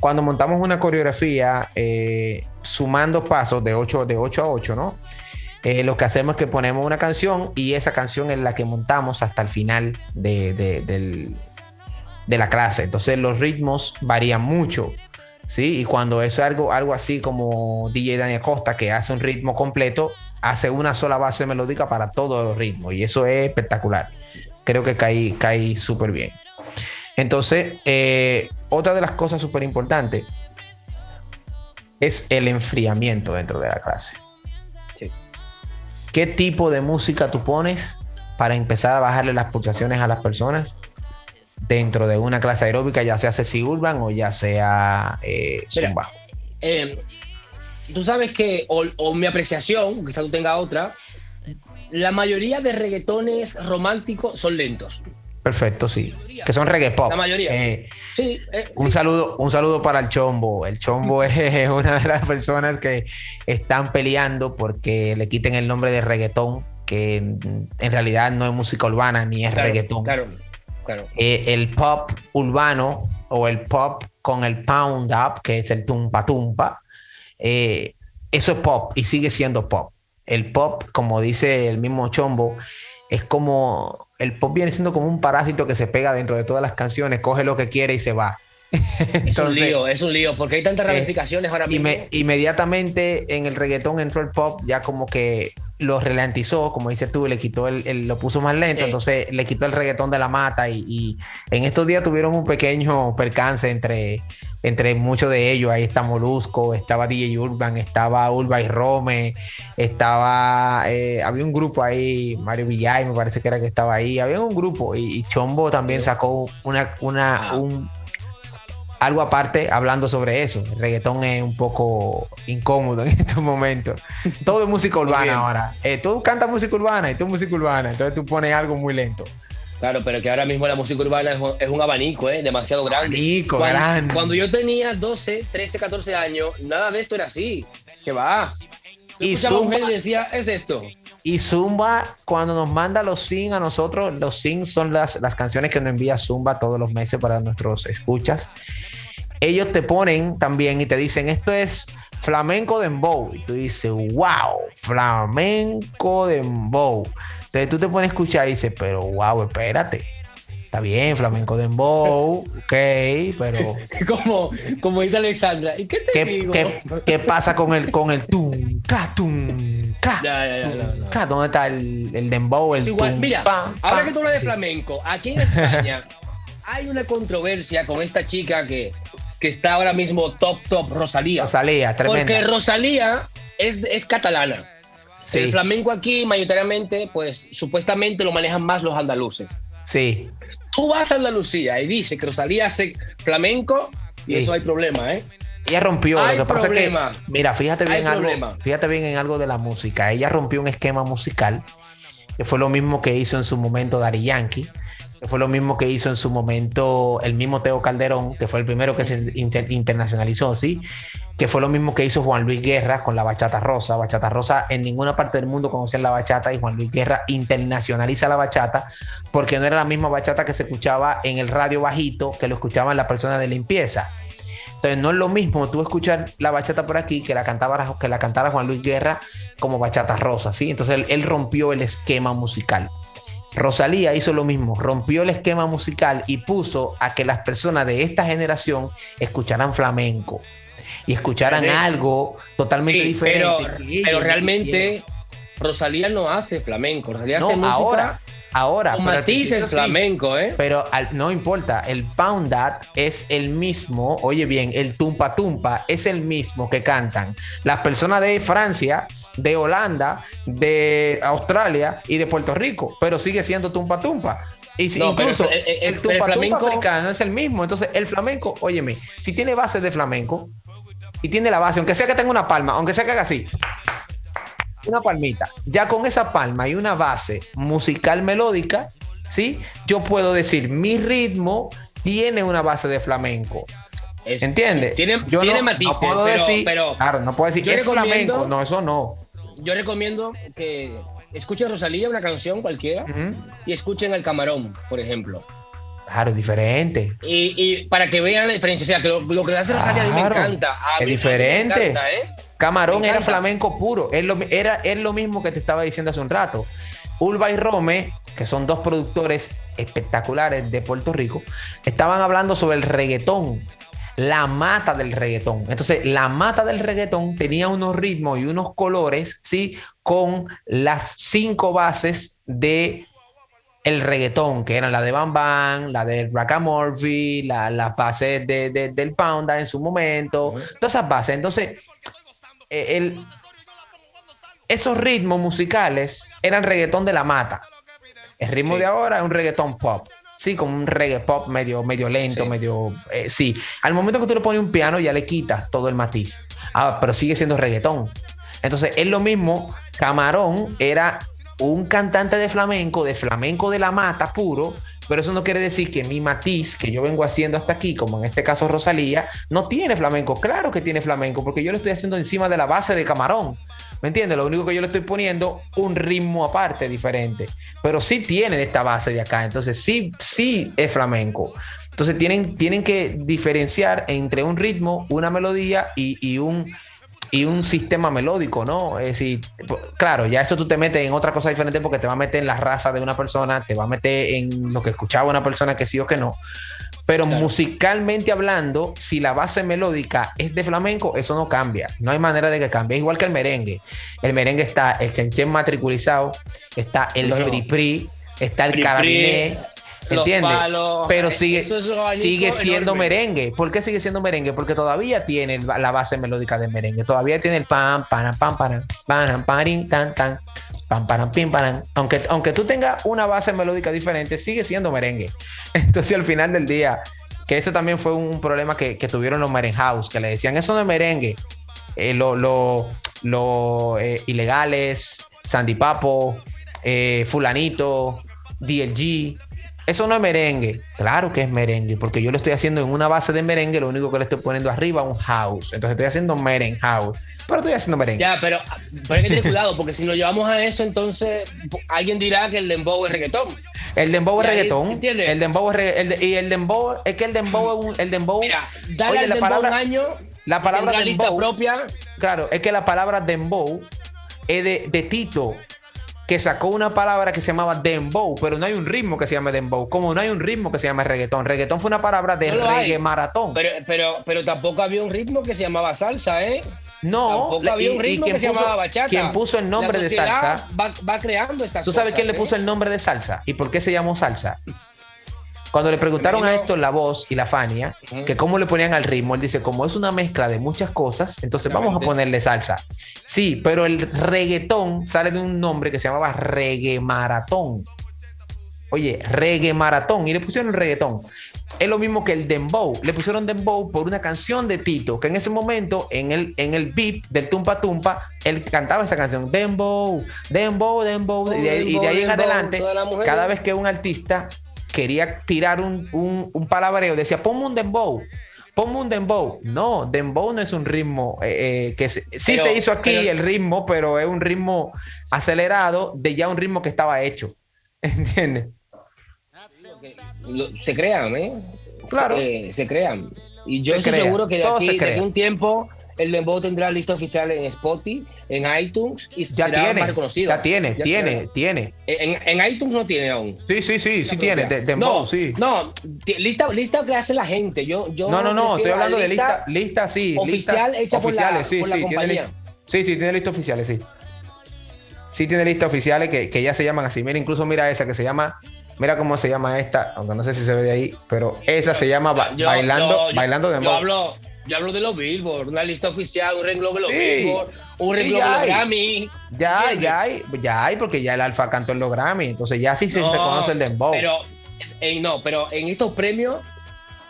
cuando montamos una coreografía eh, sumando pasos de 8, de 8 a 8, ¿no? Eh, lo que hacemos es que ponemos una canción y esa canción es la que montamos hasta el final de, de, la clase. Entonces los ritmos varían mucho. ¿sí? Y cuando es algo, algo así como DJ Daniel Costa, que hace un ritmo completo, hace una sola base melódica para todos los ritmos. Y eso es espectacular. Creo que caí, caí súper bien. Entonces, eh, otra de las cosas súper importantes es el enfriamiento dentro de la clase. ¿Qué tipo de música tú pones para empezar a bajarle las pulsaciones a las personas dentro de una clase aeróbica, ya sea Ceci Urban o ya sea eh, Zumba? Eh, tú sabes que, o, mi apreciación, quizá tú tengas otra, la mayoría de reggaetones románticos son lentos. Perfecto, sí. Que son reggae pop. La mayoría. Eh, sí, eh, un saludo, un saludo para el Chombo. El Chombo es una de las personas que están peleando porque le quiten el nombre de reggaetón, que en realidad no es música urbana ni es reggaetón. Claro, claro. Eh, el pop urbano o el pop con el pound up, que es el tumpa tumpa, eso es pop y sigue siendo pop. El pop, como dice el mismo Chombo, es como el pop viene siendo como un parásito que se pega dentro de todas las canciones, coge lo que quiere y se va. Es un lío, es un lío, porque hay tantas eh, ramificaciones ahora mismo. inmediatamente en el reggaetón entró el pop, ya como que lo ralentizó, como dices tú, le quitó el, lo puso más lento, entonces le quitó el reggaetón de la mata y, en estos días tuvieron un pequeño percance entre, entre muchos de ellos. Ahí está Molusco, estaba DJ Urban, estaba Urba y Rome, estaba, eh, había un grupo ahí, Mario Villay me parece que era que estaba ahí, había un grupo y, Chombo también sacó una, una, ah. un, algo aparte hablando sobre eso. El reggaetón es un poco incómodo en estos momentos. Todo es música urbana ahora. Eh, tú cantas música urbana y tú música urbana, entonces tú pones algo muy lento. Claro, pero que ahora mismo la música urbana es un, abanico, ¿eh? Demasiado grande. Abanico, cuando, grande. Cuando yo tenía 12, 13, 14 años, nada de esto era así. Que va. y Zumba, decía, es esto. Y Zumba, cuando nos manda los sing a nosotros, los sing son las, las canciones que nos envía Zumba todos los meses para nuestros escuchas. Ellos te ponen también y te dicen, esto es flamenco dembow. Y tú dices, wow, flamenco dembow. Entonces tú te pones a escuchar y dices, pero wow, espérate Está bien, flamenco dembow, ok, pero... como, como dice Alexandra, ¿y qué te ¿Qué, digo? ¿qué, qué, pasa con el, con el tum, ca, tum, ca, Ya, ya, ya, tum, ya, ya. ca? ¿Dónde está el, el dembow, el Es igual, tum, mira, ahora que tú hablas de flamenco, aquí en España hay una controversia con esta chica que, que está ahora mismo top, top, Rosalía. Rosalía, tremenda. Porque Rosalía es, es catalana. Sí. El flamenco aquí, mayoritariamente, pues supuestamente lo manejan más los andaluces. Sí, Tú vas a Andalucía y dices que Rosalía hace flamenco y Sí. eso hay problema, ¿eh? ella rompió. Hay lo que pasa problema. es que, mira, fíjate Hay bien, algo, problema. fíjate bien en algo de la música. Ella rompió un esquema musical, que fue lo mismo que hizo en su momento Dari Yankee, que fue lo mismo que hizo en su momento el mismo Teo Calderón, que fue el primero que se inter- internacionalizó, ¿sí? Que fue lo mismo que hizo Juan Luis Guerra con la bachata rosa. Bachata rosa en ninguna parte del mundo conocían la bachata y Juan Luis Guerra internacionaliza la bachata porque no era la misma bachata que se escuchaba en el radio bajito que lo escuchaban las personas de limpieza. Entonces no es lo mismo tú escuchar la bachata por aquí que la cantaba que la cantara Juan Luis Guerra como bachata rosa, ¿sí? Entonces él, él rompió el esquema musical. Rosalía hizo lo mismo, rompió el esquema musical y puso a que las personas de esta generación escucharan flamenco y escucharan Flamenco. algo totalmente Sí, diferente. pero, pero realmente. Rosalía no hace flamenco. Rosalía no, hace música ahora, ahora, matices sí. flamenco, ¿eh? Pero al- no importa, el pound that es el mismo, oye bien, el tumpa tumpa es el mismo que cantan las personas de Francia, de Holanda, de Australia y de Puerto Rico, pero sigue siendo tumpa tumpa. Y si- No, incluso el- el- el, el tumpa flamenco- tumpa africano es el mismo. Entonces, el flamenco, óyeme, si tiene base de flamenco y tiene la base, aunque sea que tenga una palma, aunque sea que haga así, una palmita. Ya con esa palma y una base musical melódica, ¿sí? Yo puedo decir, mi ritmo tiene una base de flamenco. Es- ¿Entiendes? Tiene, Yo tiene no, matices, no puedo pero, decir, pero claro, no puedo decir, yo es flamenco. No, eso no. yo recomiendo que escuchen Rosalía, una canción cualquiera, y escuchen El Camarón, por ejemplo. Claro, es diferente. Y, y para que vean la diferencia. O sea, que lo, lo que hace Rosalía a mí me encanta. A es mí- diferente. Me encanta, ¿eh? Camarón Me era flamenco puro. Es lo, era, es lo mismo que te estaba diciendo hace un rato. Ulva y Rome, que son dos productores espectaculares de Puerto Rico, estaban hablando sobre el reggaetón, la mata del reggaetón. Entonces, la mata del reggaetón tenía unos ritmos y unos colores, ¿sí? Con las cinco bases de el reggaetón, que eran la de Bam Bam, la del Rackamorphy, la, las bases de, de- del Pounda en su momento, todas esas bases. Entonces, eh, el, esos ritmos musicales eran reggaetón de la mata. El ritmo Sí. de ahora es un reggaetón pop. Sí, como un reggae pop medio, medio lento, Sí. medio. eh, sí. Al momento que tú le pones un piano, ya le quitas todo el matiz. Ah, pero sigue siendo reggaetón. Entonces, es lo mismo. Camarón era un cantante de flamenco, de flamenco de la mata puro, pero eso no quiere decir que mi matiz que yo vengo haciendo hasta aquí, como en este caso Rosalía, no tiene flamenco. Claro que tiene flamenco, porque yo lo estoy haciendo encima de la base de camarón. ¿Me entiendes? Lo único que yo le estoy poniendo un ritmo aparte, diferente. Pero sí tienen esta base de acá. Entonces sí, sí es flamenco. Entonces tienen, tienen que diferenciar entre un ritmo, una melodía y, y un y un sistema melódico, ¿no? Es decir, p- claro, ya eso tú te metes en otra cosa diferente porque te va a meter en la raza de una persona, te va a meter en lo que escuchaba una persona que sí o que no. Pero Claro. musicalmente hablando, si la base melódica es de flamenco, eso no cambia. No hay manera de que cambie. Es igual que el merengue. El merengue está el chenchen matriculizado, está el Bueno. pri está el carabiné, ¿entiendes? palos, Pero eh, sigue, es sigue siendo enorme. merengue. ¿Por qué sigue siendo merengue? Porque todavía tiene la base melódica del merengue. Todavía tiene el pam, pam, pam, pam, pam, pam, tan, tan, pam, pam, pim, pam. Aunque, aunque tú tengas una base melódica diferente, sigue siendo merengue. Entonces, al final del día, que eso también fue un problema que, que tuvieron los merenhouse, que le decían, eso no es merengue. Eh, lo, lo, lo, eh, ilegales, Sandy Papo, eh, Fulanito, DLG, eso no es merengue. Claro que es merengue, porque yo lo estoy haciendo en una base de merengue, lo único que le estoy poniendo arriba un house. Entonces estoy haciendo merengue house, pero estoy haciendo merengue. Ya, pero, pero hay que tener cuidado, porque si nos llevamos a eso, entonces alguien dirá que el dembow es reggaetón. El dembow es reggaetón. ¿Entiendes? El dembow es reggaetón. y el dembow es que el dembow es un, el dembow. Mira, dale al la dembow palabra, un año. La palabra dembow, lista propia. Claro, es que la palabra dembow es de, de Tito que sacó una palabra que se llamaba dembow, pero no hay un ritmo que se llame dembow, como no hay un ritmo que se llame reggaetón. Reggaetón fue una palabra de reggae maratón. Pero, pero, pero tampoco había un ritmo que se llamaba salsa, ¿eh? No, tampoco había un ritmo que se llamaba bachata. Quien puso el nombre de salsa. Va, va creando estas ¿Tú sabes quién le puso ¿eh? el nombre de salsa? ¿Y por qué se llamó salsa? Cuando le preguntaron a Héctor la voz y la Fania, que cómo le ponían al ritmo, él dice, como es una mezcla de muchas cosas, entonces vamos a ponerle salsa. Sí, pero el reggaetón sale de un nombre que se llamaba reggae maratón. Oye, reggae maratón, y le pusieron reggaetón. Es lo mismo que el dembow. Le pusieron dembow por una canción de Tito, que en ese momento, en el, en el beat del Tumpa Tumpa, él cantaba esa canción, dembow, dembow, dembow, y de, y de ahí en adelante, cada vez que un artista quería tirar un, un, palabreo, decía, ponme un dembow, ponme un dembow. No, dembow no es un ritmo eh, eh, que sí se hizo aquí el ritmo, pero es un ritmo acelerado de ya un ritmo que estaba hecho. ¿Entiendes? Se crean, ¿eh? Claro. Se, crean. Y yo estoy seguro que de aquí, de un tiempo, el Dembow tendrá lista oficial en Spotify, en iTunes y ya será tiene, más reconocido. Ya tiene, tiene, tiene. En, en, iTunes no tiene aún. Sí, sí, sí, sí tiene. no, sí. No, lista, lista que hace la gente. Yo, yo no, no, no, estoy hablando de lista, lista, sí. Oficial hecha por la, sí, por la compañía. sí, sí, tiene lista oficiales, sí. Sí tiene listas oficiales que, que ya se llaman así. Mira, incluso mira esa que se llama Mira cómo se llama esta, aunque no sé si se ve de ahí, pero esa se llama Bailando, bailando de Yo hablo, yo hablo de los Billboard, una lista oficial, un renglón de los Billboard, un renglón de los Grammy. Ya, ya hay, ya hay, porque ya el Alfa cantó en los Grammy, entonces ya sí se reconoce el dembow. Pero, no, pero en estos premios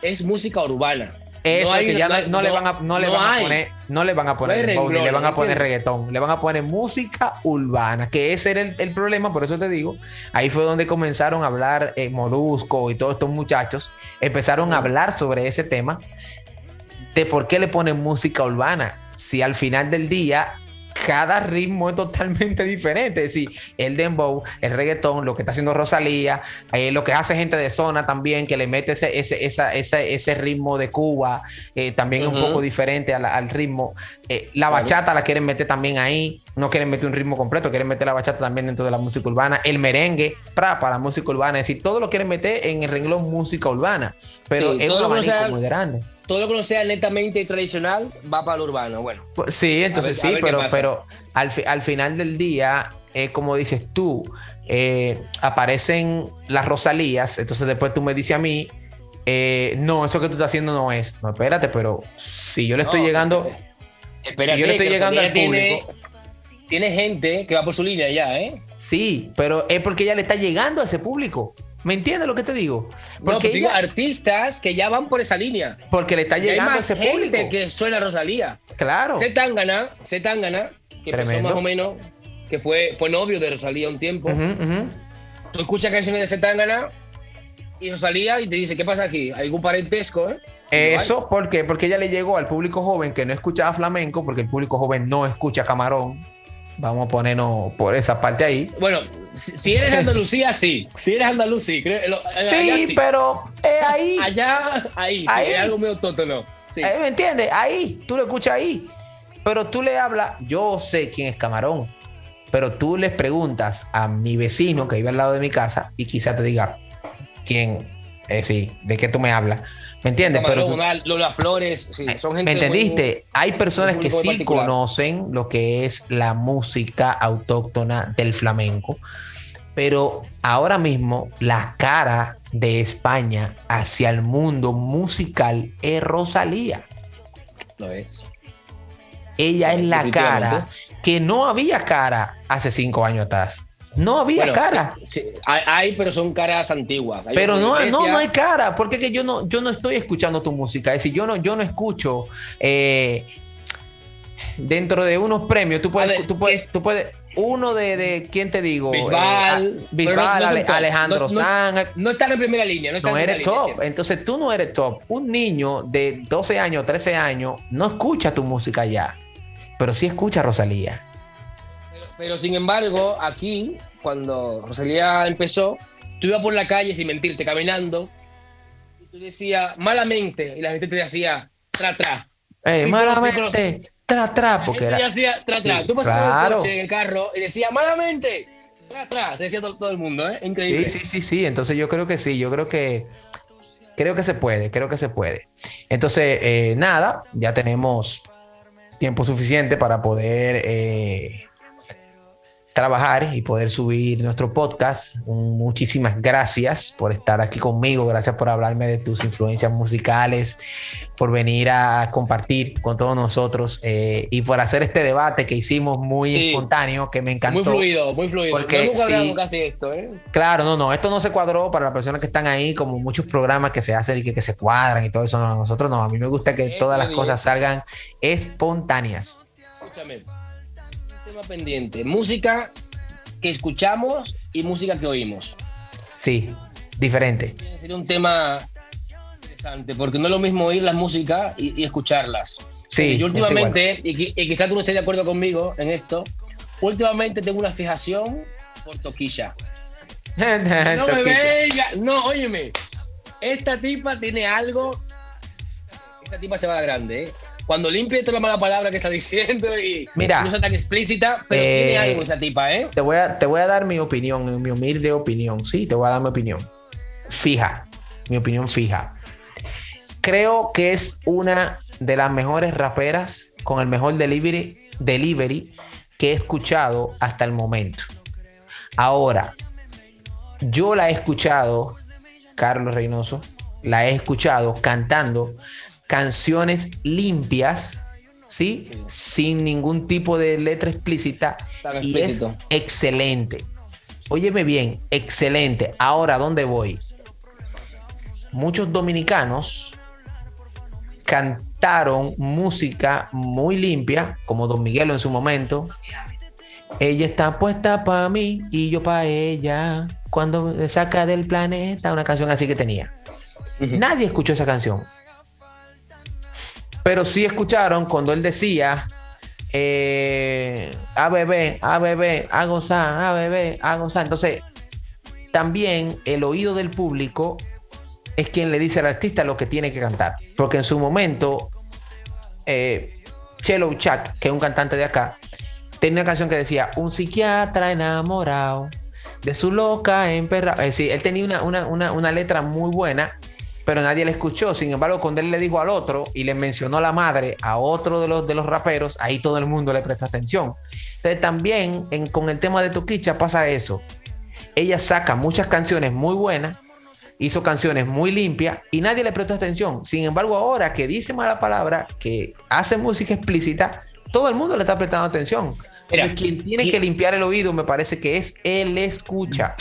es música urbana. Eso es que ya no, le van a, no le van a poner, no le van a poner le van a poner reggaetón, le van a poner música urbana, que ese era el, problema, por eso te digo, ahí fue donde comenzaron a hablar eh, Molusco y todos estos muchachos, empezaron a hablar sobre ese tema de por qué le ponen música urbana, si al final del día cada ritmo es totalmente diferente. Es decir, el dembow, el reggaetón, lo que está haciendo Rosalía, eh, lo que hace gente de zona también, que le mete ese, ese, esa, ese, ritmo de Cuba, eh, también es un poco diferente al, ritmo. Eh, la bachata la quieren meter también ahí, no quieren meter un ritmo completo, quieren meter la bachata también dentro de la música urbana, el merengue para, para la música urbana, es decir, todo lo quieren meter en el renglón música urbana, pero es un abanico muy grande todo lo que no sea netamente tradicional va para lo urbano. Bueno. Pues sí, entonces sí, pero, pero al, al, final del día, eh, como dices tú, eh, aparecen las Rosalías, entonces después tú me dices a mí, eh, no, eso que tú estás haciendo no es. No, espérate, pero si yo le estoy llegando. Espérate, si yo le estoy llegando al público. Tiene, gente que va por su línea ya, ¿eh? Sí, pero es porque ya le está llegando a ese público. ¿Me entiendes lo que te digo? Porque digo artistas que ya van por esa línea. Porque le está llegando hay ese gente que suena Rosalía. Claro. Zetangana, Zetangana, que empezó más o menos, que fue, fue novio de Rosalía un tiempo. Tú escuchas canciones de Zetangana y Rosalía y te dice, ¿qué pasa aquí? ¿Algún parentesco? Eh? Eso, ¿por qué? Porque ella le llegó al público joven que no escuchaba flamenco, porque el público joven no escucha camarón. Vamos a ponernos por esa parte ahí. Bueno, si eres Andalucía, sí. Si eres andaluz, sí. sí, pero ahí. Allá, ahí. ahí. es algo medio tótono. Sí. Eh, ¿Me entiendes? Ahí, tú lo escuchas ahí. Pero tú le hablas, yo sé quién es Camarón, pero tú les preguntas a mi vecino que vive al lado de mi casa y quizá te diga quién, eh, sí, de qué tú me hablas. ¿Me entiendes? Pero las flores, sí, son gente ¿Me entendiste? Hay personas que sí conocen lo que es la música autóctona del flamenco, pero ahora mismo la cara de España hacia el mundo musical es Rosalía. Lo es. Ella es la cara que no había cara hace cinco años atrás. No había cara. hay, pero son caras antiguas. pero no, no, no hay cara, porque que yo no, yo no estoy escuchando tu música. Es decir, yo no, yo no escucho eh, dentro de unos premios. Tú puedes, tú puedes, tú puedes. uno de, de ¿quién te digo? Bisbal, eh, Bisbal Alejandro Sanz. No, están en primera línea. No, eres top. Entonces tú no eres top. Un niño de 12 años, 13 años, no escucha tu música ya, pero sí escucha Rosalía. Pero, sin embargo, aquí, cuando Rosalía empezó, tú ibas por la calle, sin mentirte, caminando, y tú decías malamente, y la gente te decía tra, tra. Eh, malamente, tra, tra, porque era. Hacía, tra, tra. tú pasabas en el coche, en el carro, y decía malamente, tra, tra. decía todo, el mundo, ¿eh? Increíble. Sí, sí, sí, sí. Entonces yo creo que sí, yo creo que. Creo que se puede, creo que se puede. Entonces, eh, nada, ya tenemos tiempo suficiente para poder eh, trabajar y poder subir nuestro podcast. Muchísimas gracias por estar aquí conmigo, gracias por hablarme de tus influencias musicales, por venir a compartir con todos nosotros eh, y por hacer este debate que hicimos muy espontáneo, que me encantó. Muy fluido, muy fluido. Porque, no casi esto, ¿eh? Claro, no, no, esto no se cuadró para las personas que están ahí, como muchos programas que se hacen y que, se cuadran y todo eso. nosotros no, a mí me gusta que todas las cosas salgan espontáneas. Escúchame pendiente. Música que escuchamos y música que oímos. Sí, diferente. Sería un tema interesante, porque no es lo mismo oír la música y, escucharlas. Sí, yo últimamente, y, quizás tú no estés de acuerdo conmigo en esto, últimamente tengo una fijación por Toquilla. no me venga, no, óyeme, esta tipa tiene algo, esta tipa se va a la grande, ¿eh? Cuando limpie toda la mala palabra que está diciendo y Mira, no sea tan explícita, pero tiene eh, algo esa tipa, ¿eh? Te voy, a, te voy a dar mi opinión, mi humilde opinión, sí, te voy a dar mi opinión. Fija, mi opinión fija. Creo que es una de las mejores raperas con el mejor delivery, delivery que he escuchado hasta el momento. Ahora, yo la he escuchado, Carlos Reynoso, la he escuchado cantando canciones limpias, ¿sí? Sin ningún tipo de letra explícita. y es excelente. Óyeme bien, excelente. Ahora, ¿dónde voy? Muchos dominicanos cantaron música muy limpia, como Don Miguelo en su momento. Ella está puesta para mí y yo para ella. Cuando me saca del planeta, una canción así que tenía. Nadie escuchó esa canción pero sí escucharon cuando él decía eh, a beber, a beber, a gozar, a beber, a gozar. Entonces, también el oído del público es quien le dice al artista lo que tiene que cantar. Porque en su momento, eh, Chelo Chuck, que es un cantante de acá, tenía una canción que decía, un psiquiatra enamorado de su loca emperra. Es decir, él tenía una, una letra muy buena pero nadie le escuchó. Sin embargo, cuando él le dijo al otro y le mencionó la madre a otro de los, de los raperos, ahí todo el mundo le presta atención. Entonces también con el tema de Toquicha pasa eso. Ella saca muchas canciones muy buenas, hizo canciones muy limpias y nadie le prestó atención. Sin embargo, ahora que dice mala palabra, que hace música explícita, todo el mundo le está prestando atención. quien tiene que limpiar el oído me parece que es el escucha.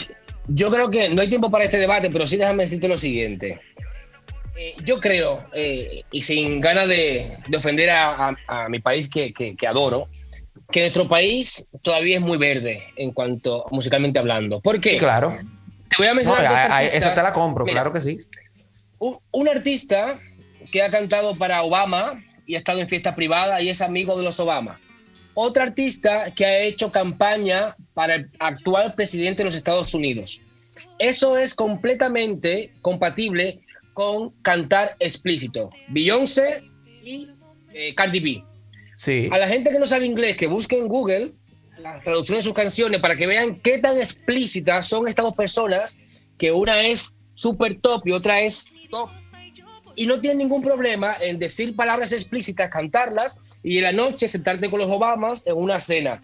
Yo creo que no hay tiempo para este debate, pero sí déjame decirte lo siguiente. Eh, yo creo, eh, y sin ganas de, ofender a, mi país que, adoro, que nuestro país todavía es muy verde en cuanto musicalmente hablando. ¿Por qué? claro. Te voy a mencionar. esa te la compro, claro que sí. Un, artista que ha cantado para Obama y ha estado en fiesta privada y es amigo de los Obama. Otro artista que ha hecho campaña para el actual presidente de los Estados Unidos. Eso es completamente compatible con cantar explícito. Beyoncé y eh, Cardi B. Sí. A la gente que no sabe inglés, que busque en Google la traducción de sus canciones para que vean qué tan explícitas son estas dos personas, que una es super top y otra es top. Y no tienen ningún problema en decir palabras explícitas, cantarlas y en la noche sentarte con los Obamas en una cena.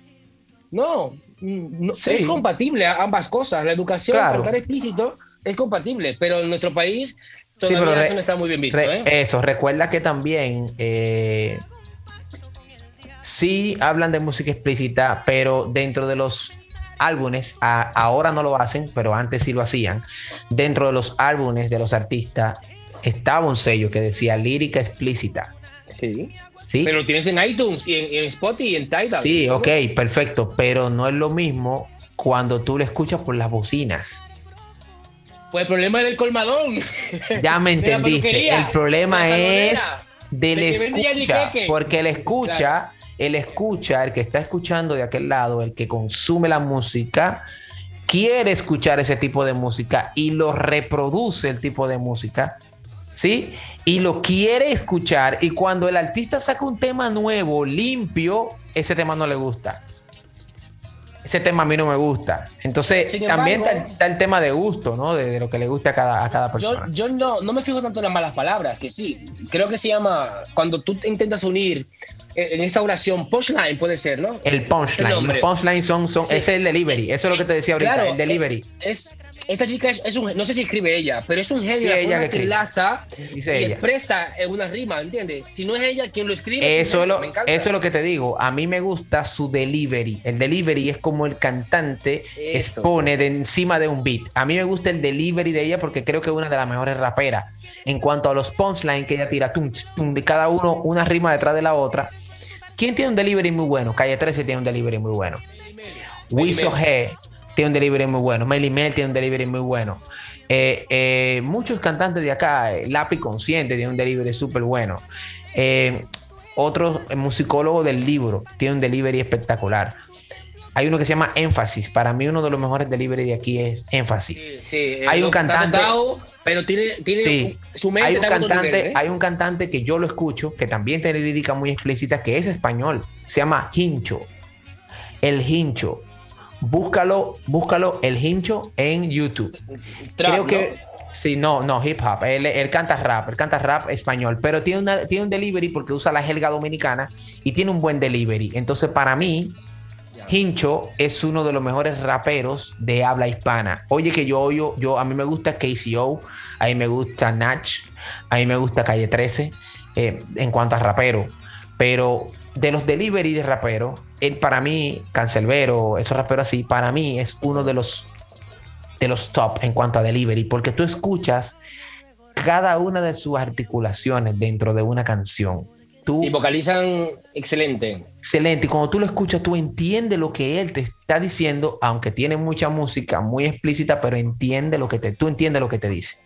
No, no es compatible ambas cosas. La educación, cantar explícito, es compatible, pero en nuestro país sí, pero eso no está muy bien visto. ¿eh? Eso, recuerda que también eh, sí hablan de música explícita, pero dentro de los álbumes, ahora no lo hacen, pero antes sí lo hacían, dentro de los álbumes de los artistas estaba un sello que decía lírica explícita. Sí. ¿sí? Pero lo tienes en iTunes y en, Spotify y en Tidal. Sí, ok, perfecto. Pero no es lo mismo cuando tú lo escuchas por las bocinas. Pues el problema es del colmadón. Ya me entendiste. El problema es del escucha. Porque el escucha, el escucha, el que está escuchando de aquel lado, el que consume la música, quiere escuchar ese tipo de música y lo reproduce el tipo de música. ¿Sí? Y lo quiere escuchar. Y cuando el artista saca un tema nuevo, limpio, ese tema no le gusta ese tema a mí no me gusta. Entonces, también está, el tema de gusto, ¿no? De, lo que le gusta a cada, a cada persona. Yo, no, no me fijo tanto en las malas palabras, que sí. Creo que se llama, cuando tú intentas unir en esa oración, punchline puede ser, ¿no? El punchline. Los punchline son, son es el delivery. Eso es lo que te decía ahorita, el delivery. Es, esta chica es, un, no sé si escribe ella, pero es un genio sí, ella que enlaza y expresa en una rima, ¿entiendes? Si no es ella quien lo escribe, eso, lo, eso es lo que te digo. A mí me gusta su delivery. El delivery es como el cantante expone de encima de un beat. A mí me gusta el delivery de ella porque creo que es una de las mejores raperas. En cuanto a los punchlines que ella tira, tum, tum, de cada uno una rima detrás de la otra. ¿Quién tiene un delivery muy bueno? Calle 13 tiene un delivery muy bueno. Wiso G tiene un delivery muy bueno. Melly Mel tiene un delivery muy bueno. Eh, eh, muchos cantantes de acá, eh, Lápiz Consciente tiene un delivery súper bueno. otro musicólogo del libro tiene un delivery espectacular. Hay uno que se llama Énfasis. Para mí uno de los mejores delivery de aquí es Énfasis. Sí, hay un cantante... pero tiene, tiene su mente hay un cantante, hay un cantante que yo lo escucho, que también tiene lírica muy explícita, que es español. Se llama Hincho. El Hincho búscalo, búscalo el hincho en YouTube. Creo que sí, no, no, hip hop. Él, canta rap, él canta rap español, pero tiene, una, tiene un delivery porque usa la jerga dominicana y tiene un buen delivery. Entonces, para mí, Hincho es uno de los mejores raperos de habla hispana. Oye, que yo oyo, yo a mí me gusta KCO, a mí me gusta Natch, a mí me gusta Calle 13 eh, en cuanto a rapero. Pero de los delivery de rapero, él para mí, Cancelbero, esos raperos así, para mí es uno de los de los top en cuanto a delivery, porque tú escuchas cada una de sus articulaciones dentro de una canción. Tú, sí, vocalizan excelente. Excelente. Y cuando tú lo escuchas, tú entiendes lo que él te está diciendo, aunque tiene mucha música muy explícita, pero entiende lo que te, tú entiendes lo que te dice.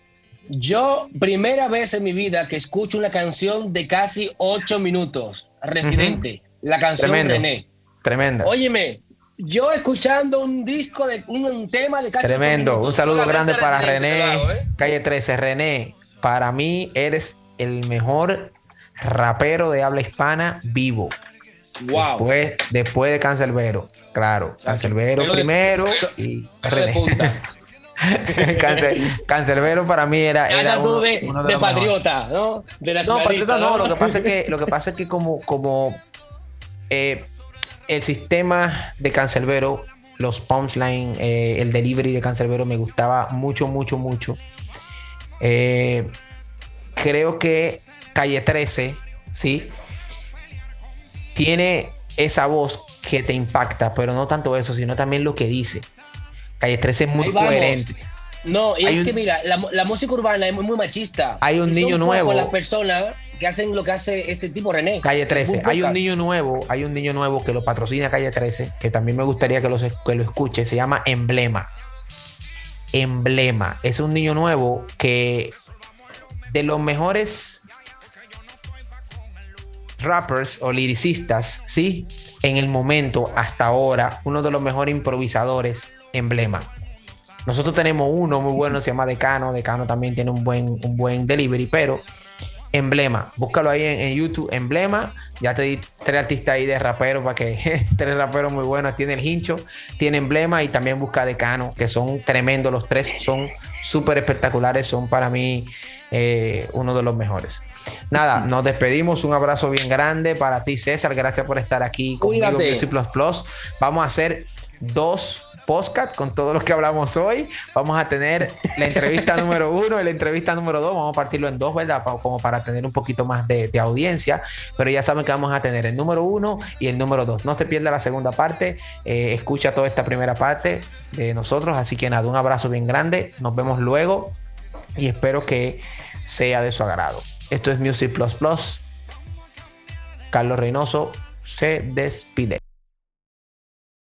Yo, primera vez en mi vida que escucho una canción de casi ocho minutos, Residente, la canción René. Tremendo. Óyeme, yo escuchando un disco de un, tema de casi Tremendo. un saludo grande para René, ¿eh? calle 13. René, para mí eres el mejor rapero de habla hispana vivo. Wow. Después, después de Cancelbero, claro. Cancelbero primero y René. Cancerbero para mí era. era uno, de, de, patriota, ¿no? De no, patriota no. Lo que pasa es que, lo que, pasa es que como, como eh, el sistema de Cancerbero, los punchline, eh, el delivery de Cancerbero me gustaba mucho, mucho, mucho. Eh, creo que Calle 13, ¿sí? Tiene esa voz que te impacta, pero no tanto eso, sino también lo que dice. Calle 13 es muy coherente. No, y es que mira, la, música urbana es muy, machista. Hay un niño nuevo. las personas que hacen lo que hace este tipo René. Calle 13. Hay un niño nuevo, hay un niño nuevo que lo patrocina Calle 13, que también me gustaría que lo, que lo escuche. Se llama Emblema. Emblema. Es un niño nuevo que de los mejores rappers o liricistas, ¿sí? En el momento, hasta ahora, uno de los mejores improvisadores emblema. Nosotros tenemos uno muy bueno, se llama Decano. Decano también tiene un buen, un buen delivery, pero emblema, búscalo ahí en, YouTube, emblema. Ya te di tres artistas ahí de raperos para que tres raperos muy buenos. Tiene el hincho, tiene emblema y también busca Decano, que son tremendos. Los tres son súper espectaculares, son para mí eh, uno de los mejores. Nada, nos despedimos. Un abrazo bien grande para ti, César. Gracias por estar aquí conmigo, Music Plus Plus. Vamos a hacer dos podcast con todo lo que hablamos hoy. Vamos a tener la entrevista número uno y la entrevista número dos. Vamos a partirlo en dos, ¿verdad? Como para tener un poquito más de, audiencia. Pero ya saben que vamos a tener el número uno y el número dos. No te pierdas la segunda parte. Eh, escucha toda esta primera parte de nosotros. Así que nada, un abrazo bien grande. Nos vemos luego y espero que sea de su agrado. Esto es Music Plus Plus. Carlos Reynoso se despide.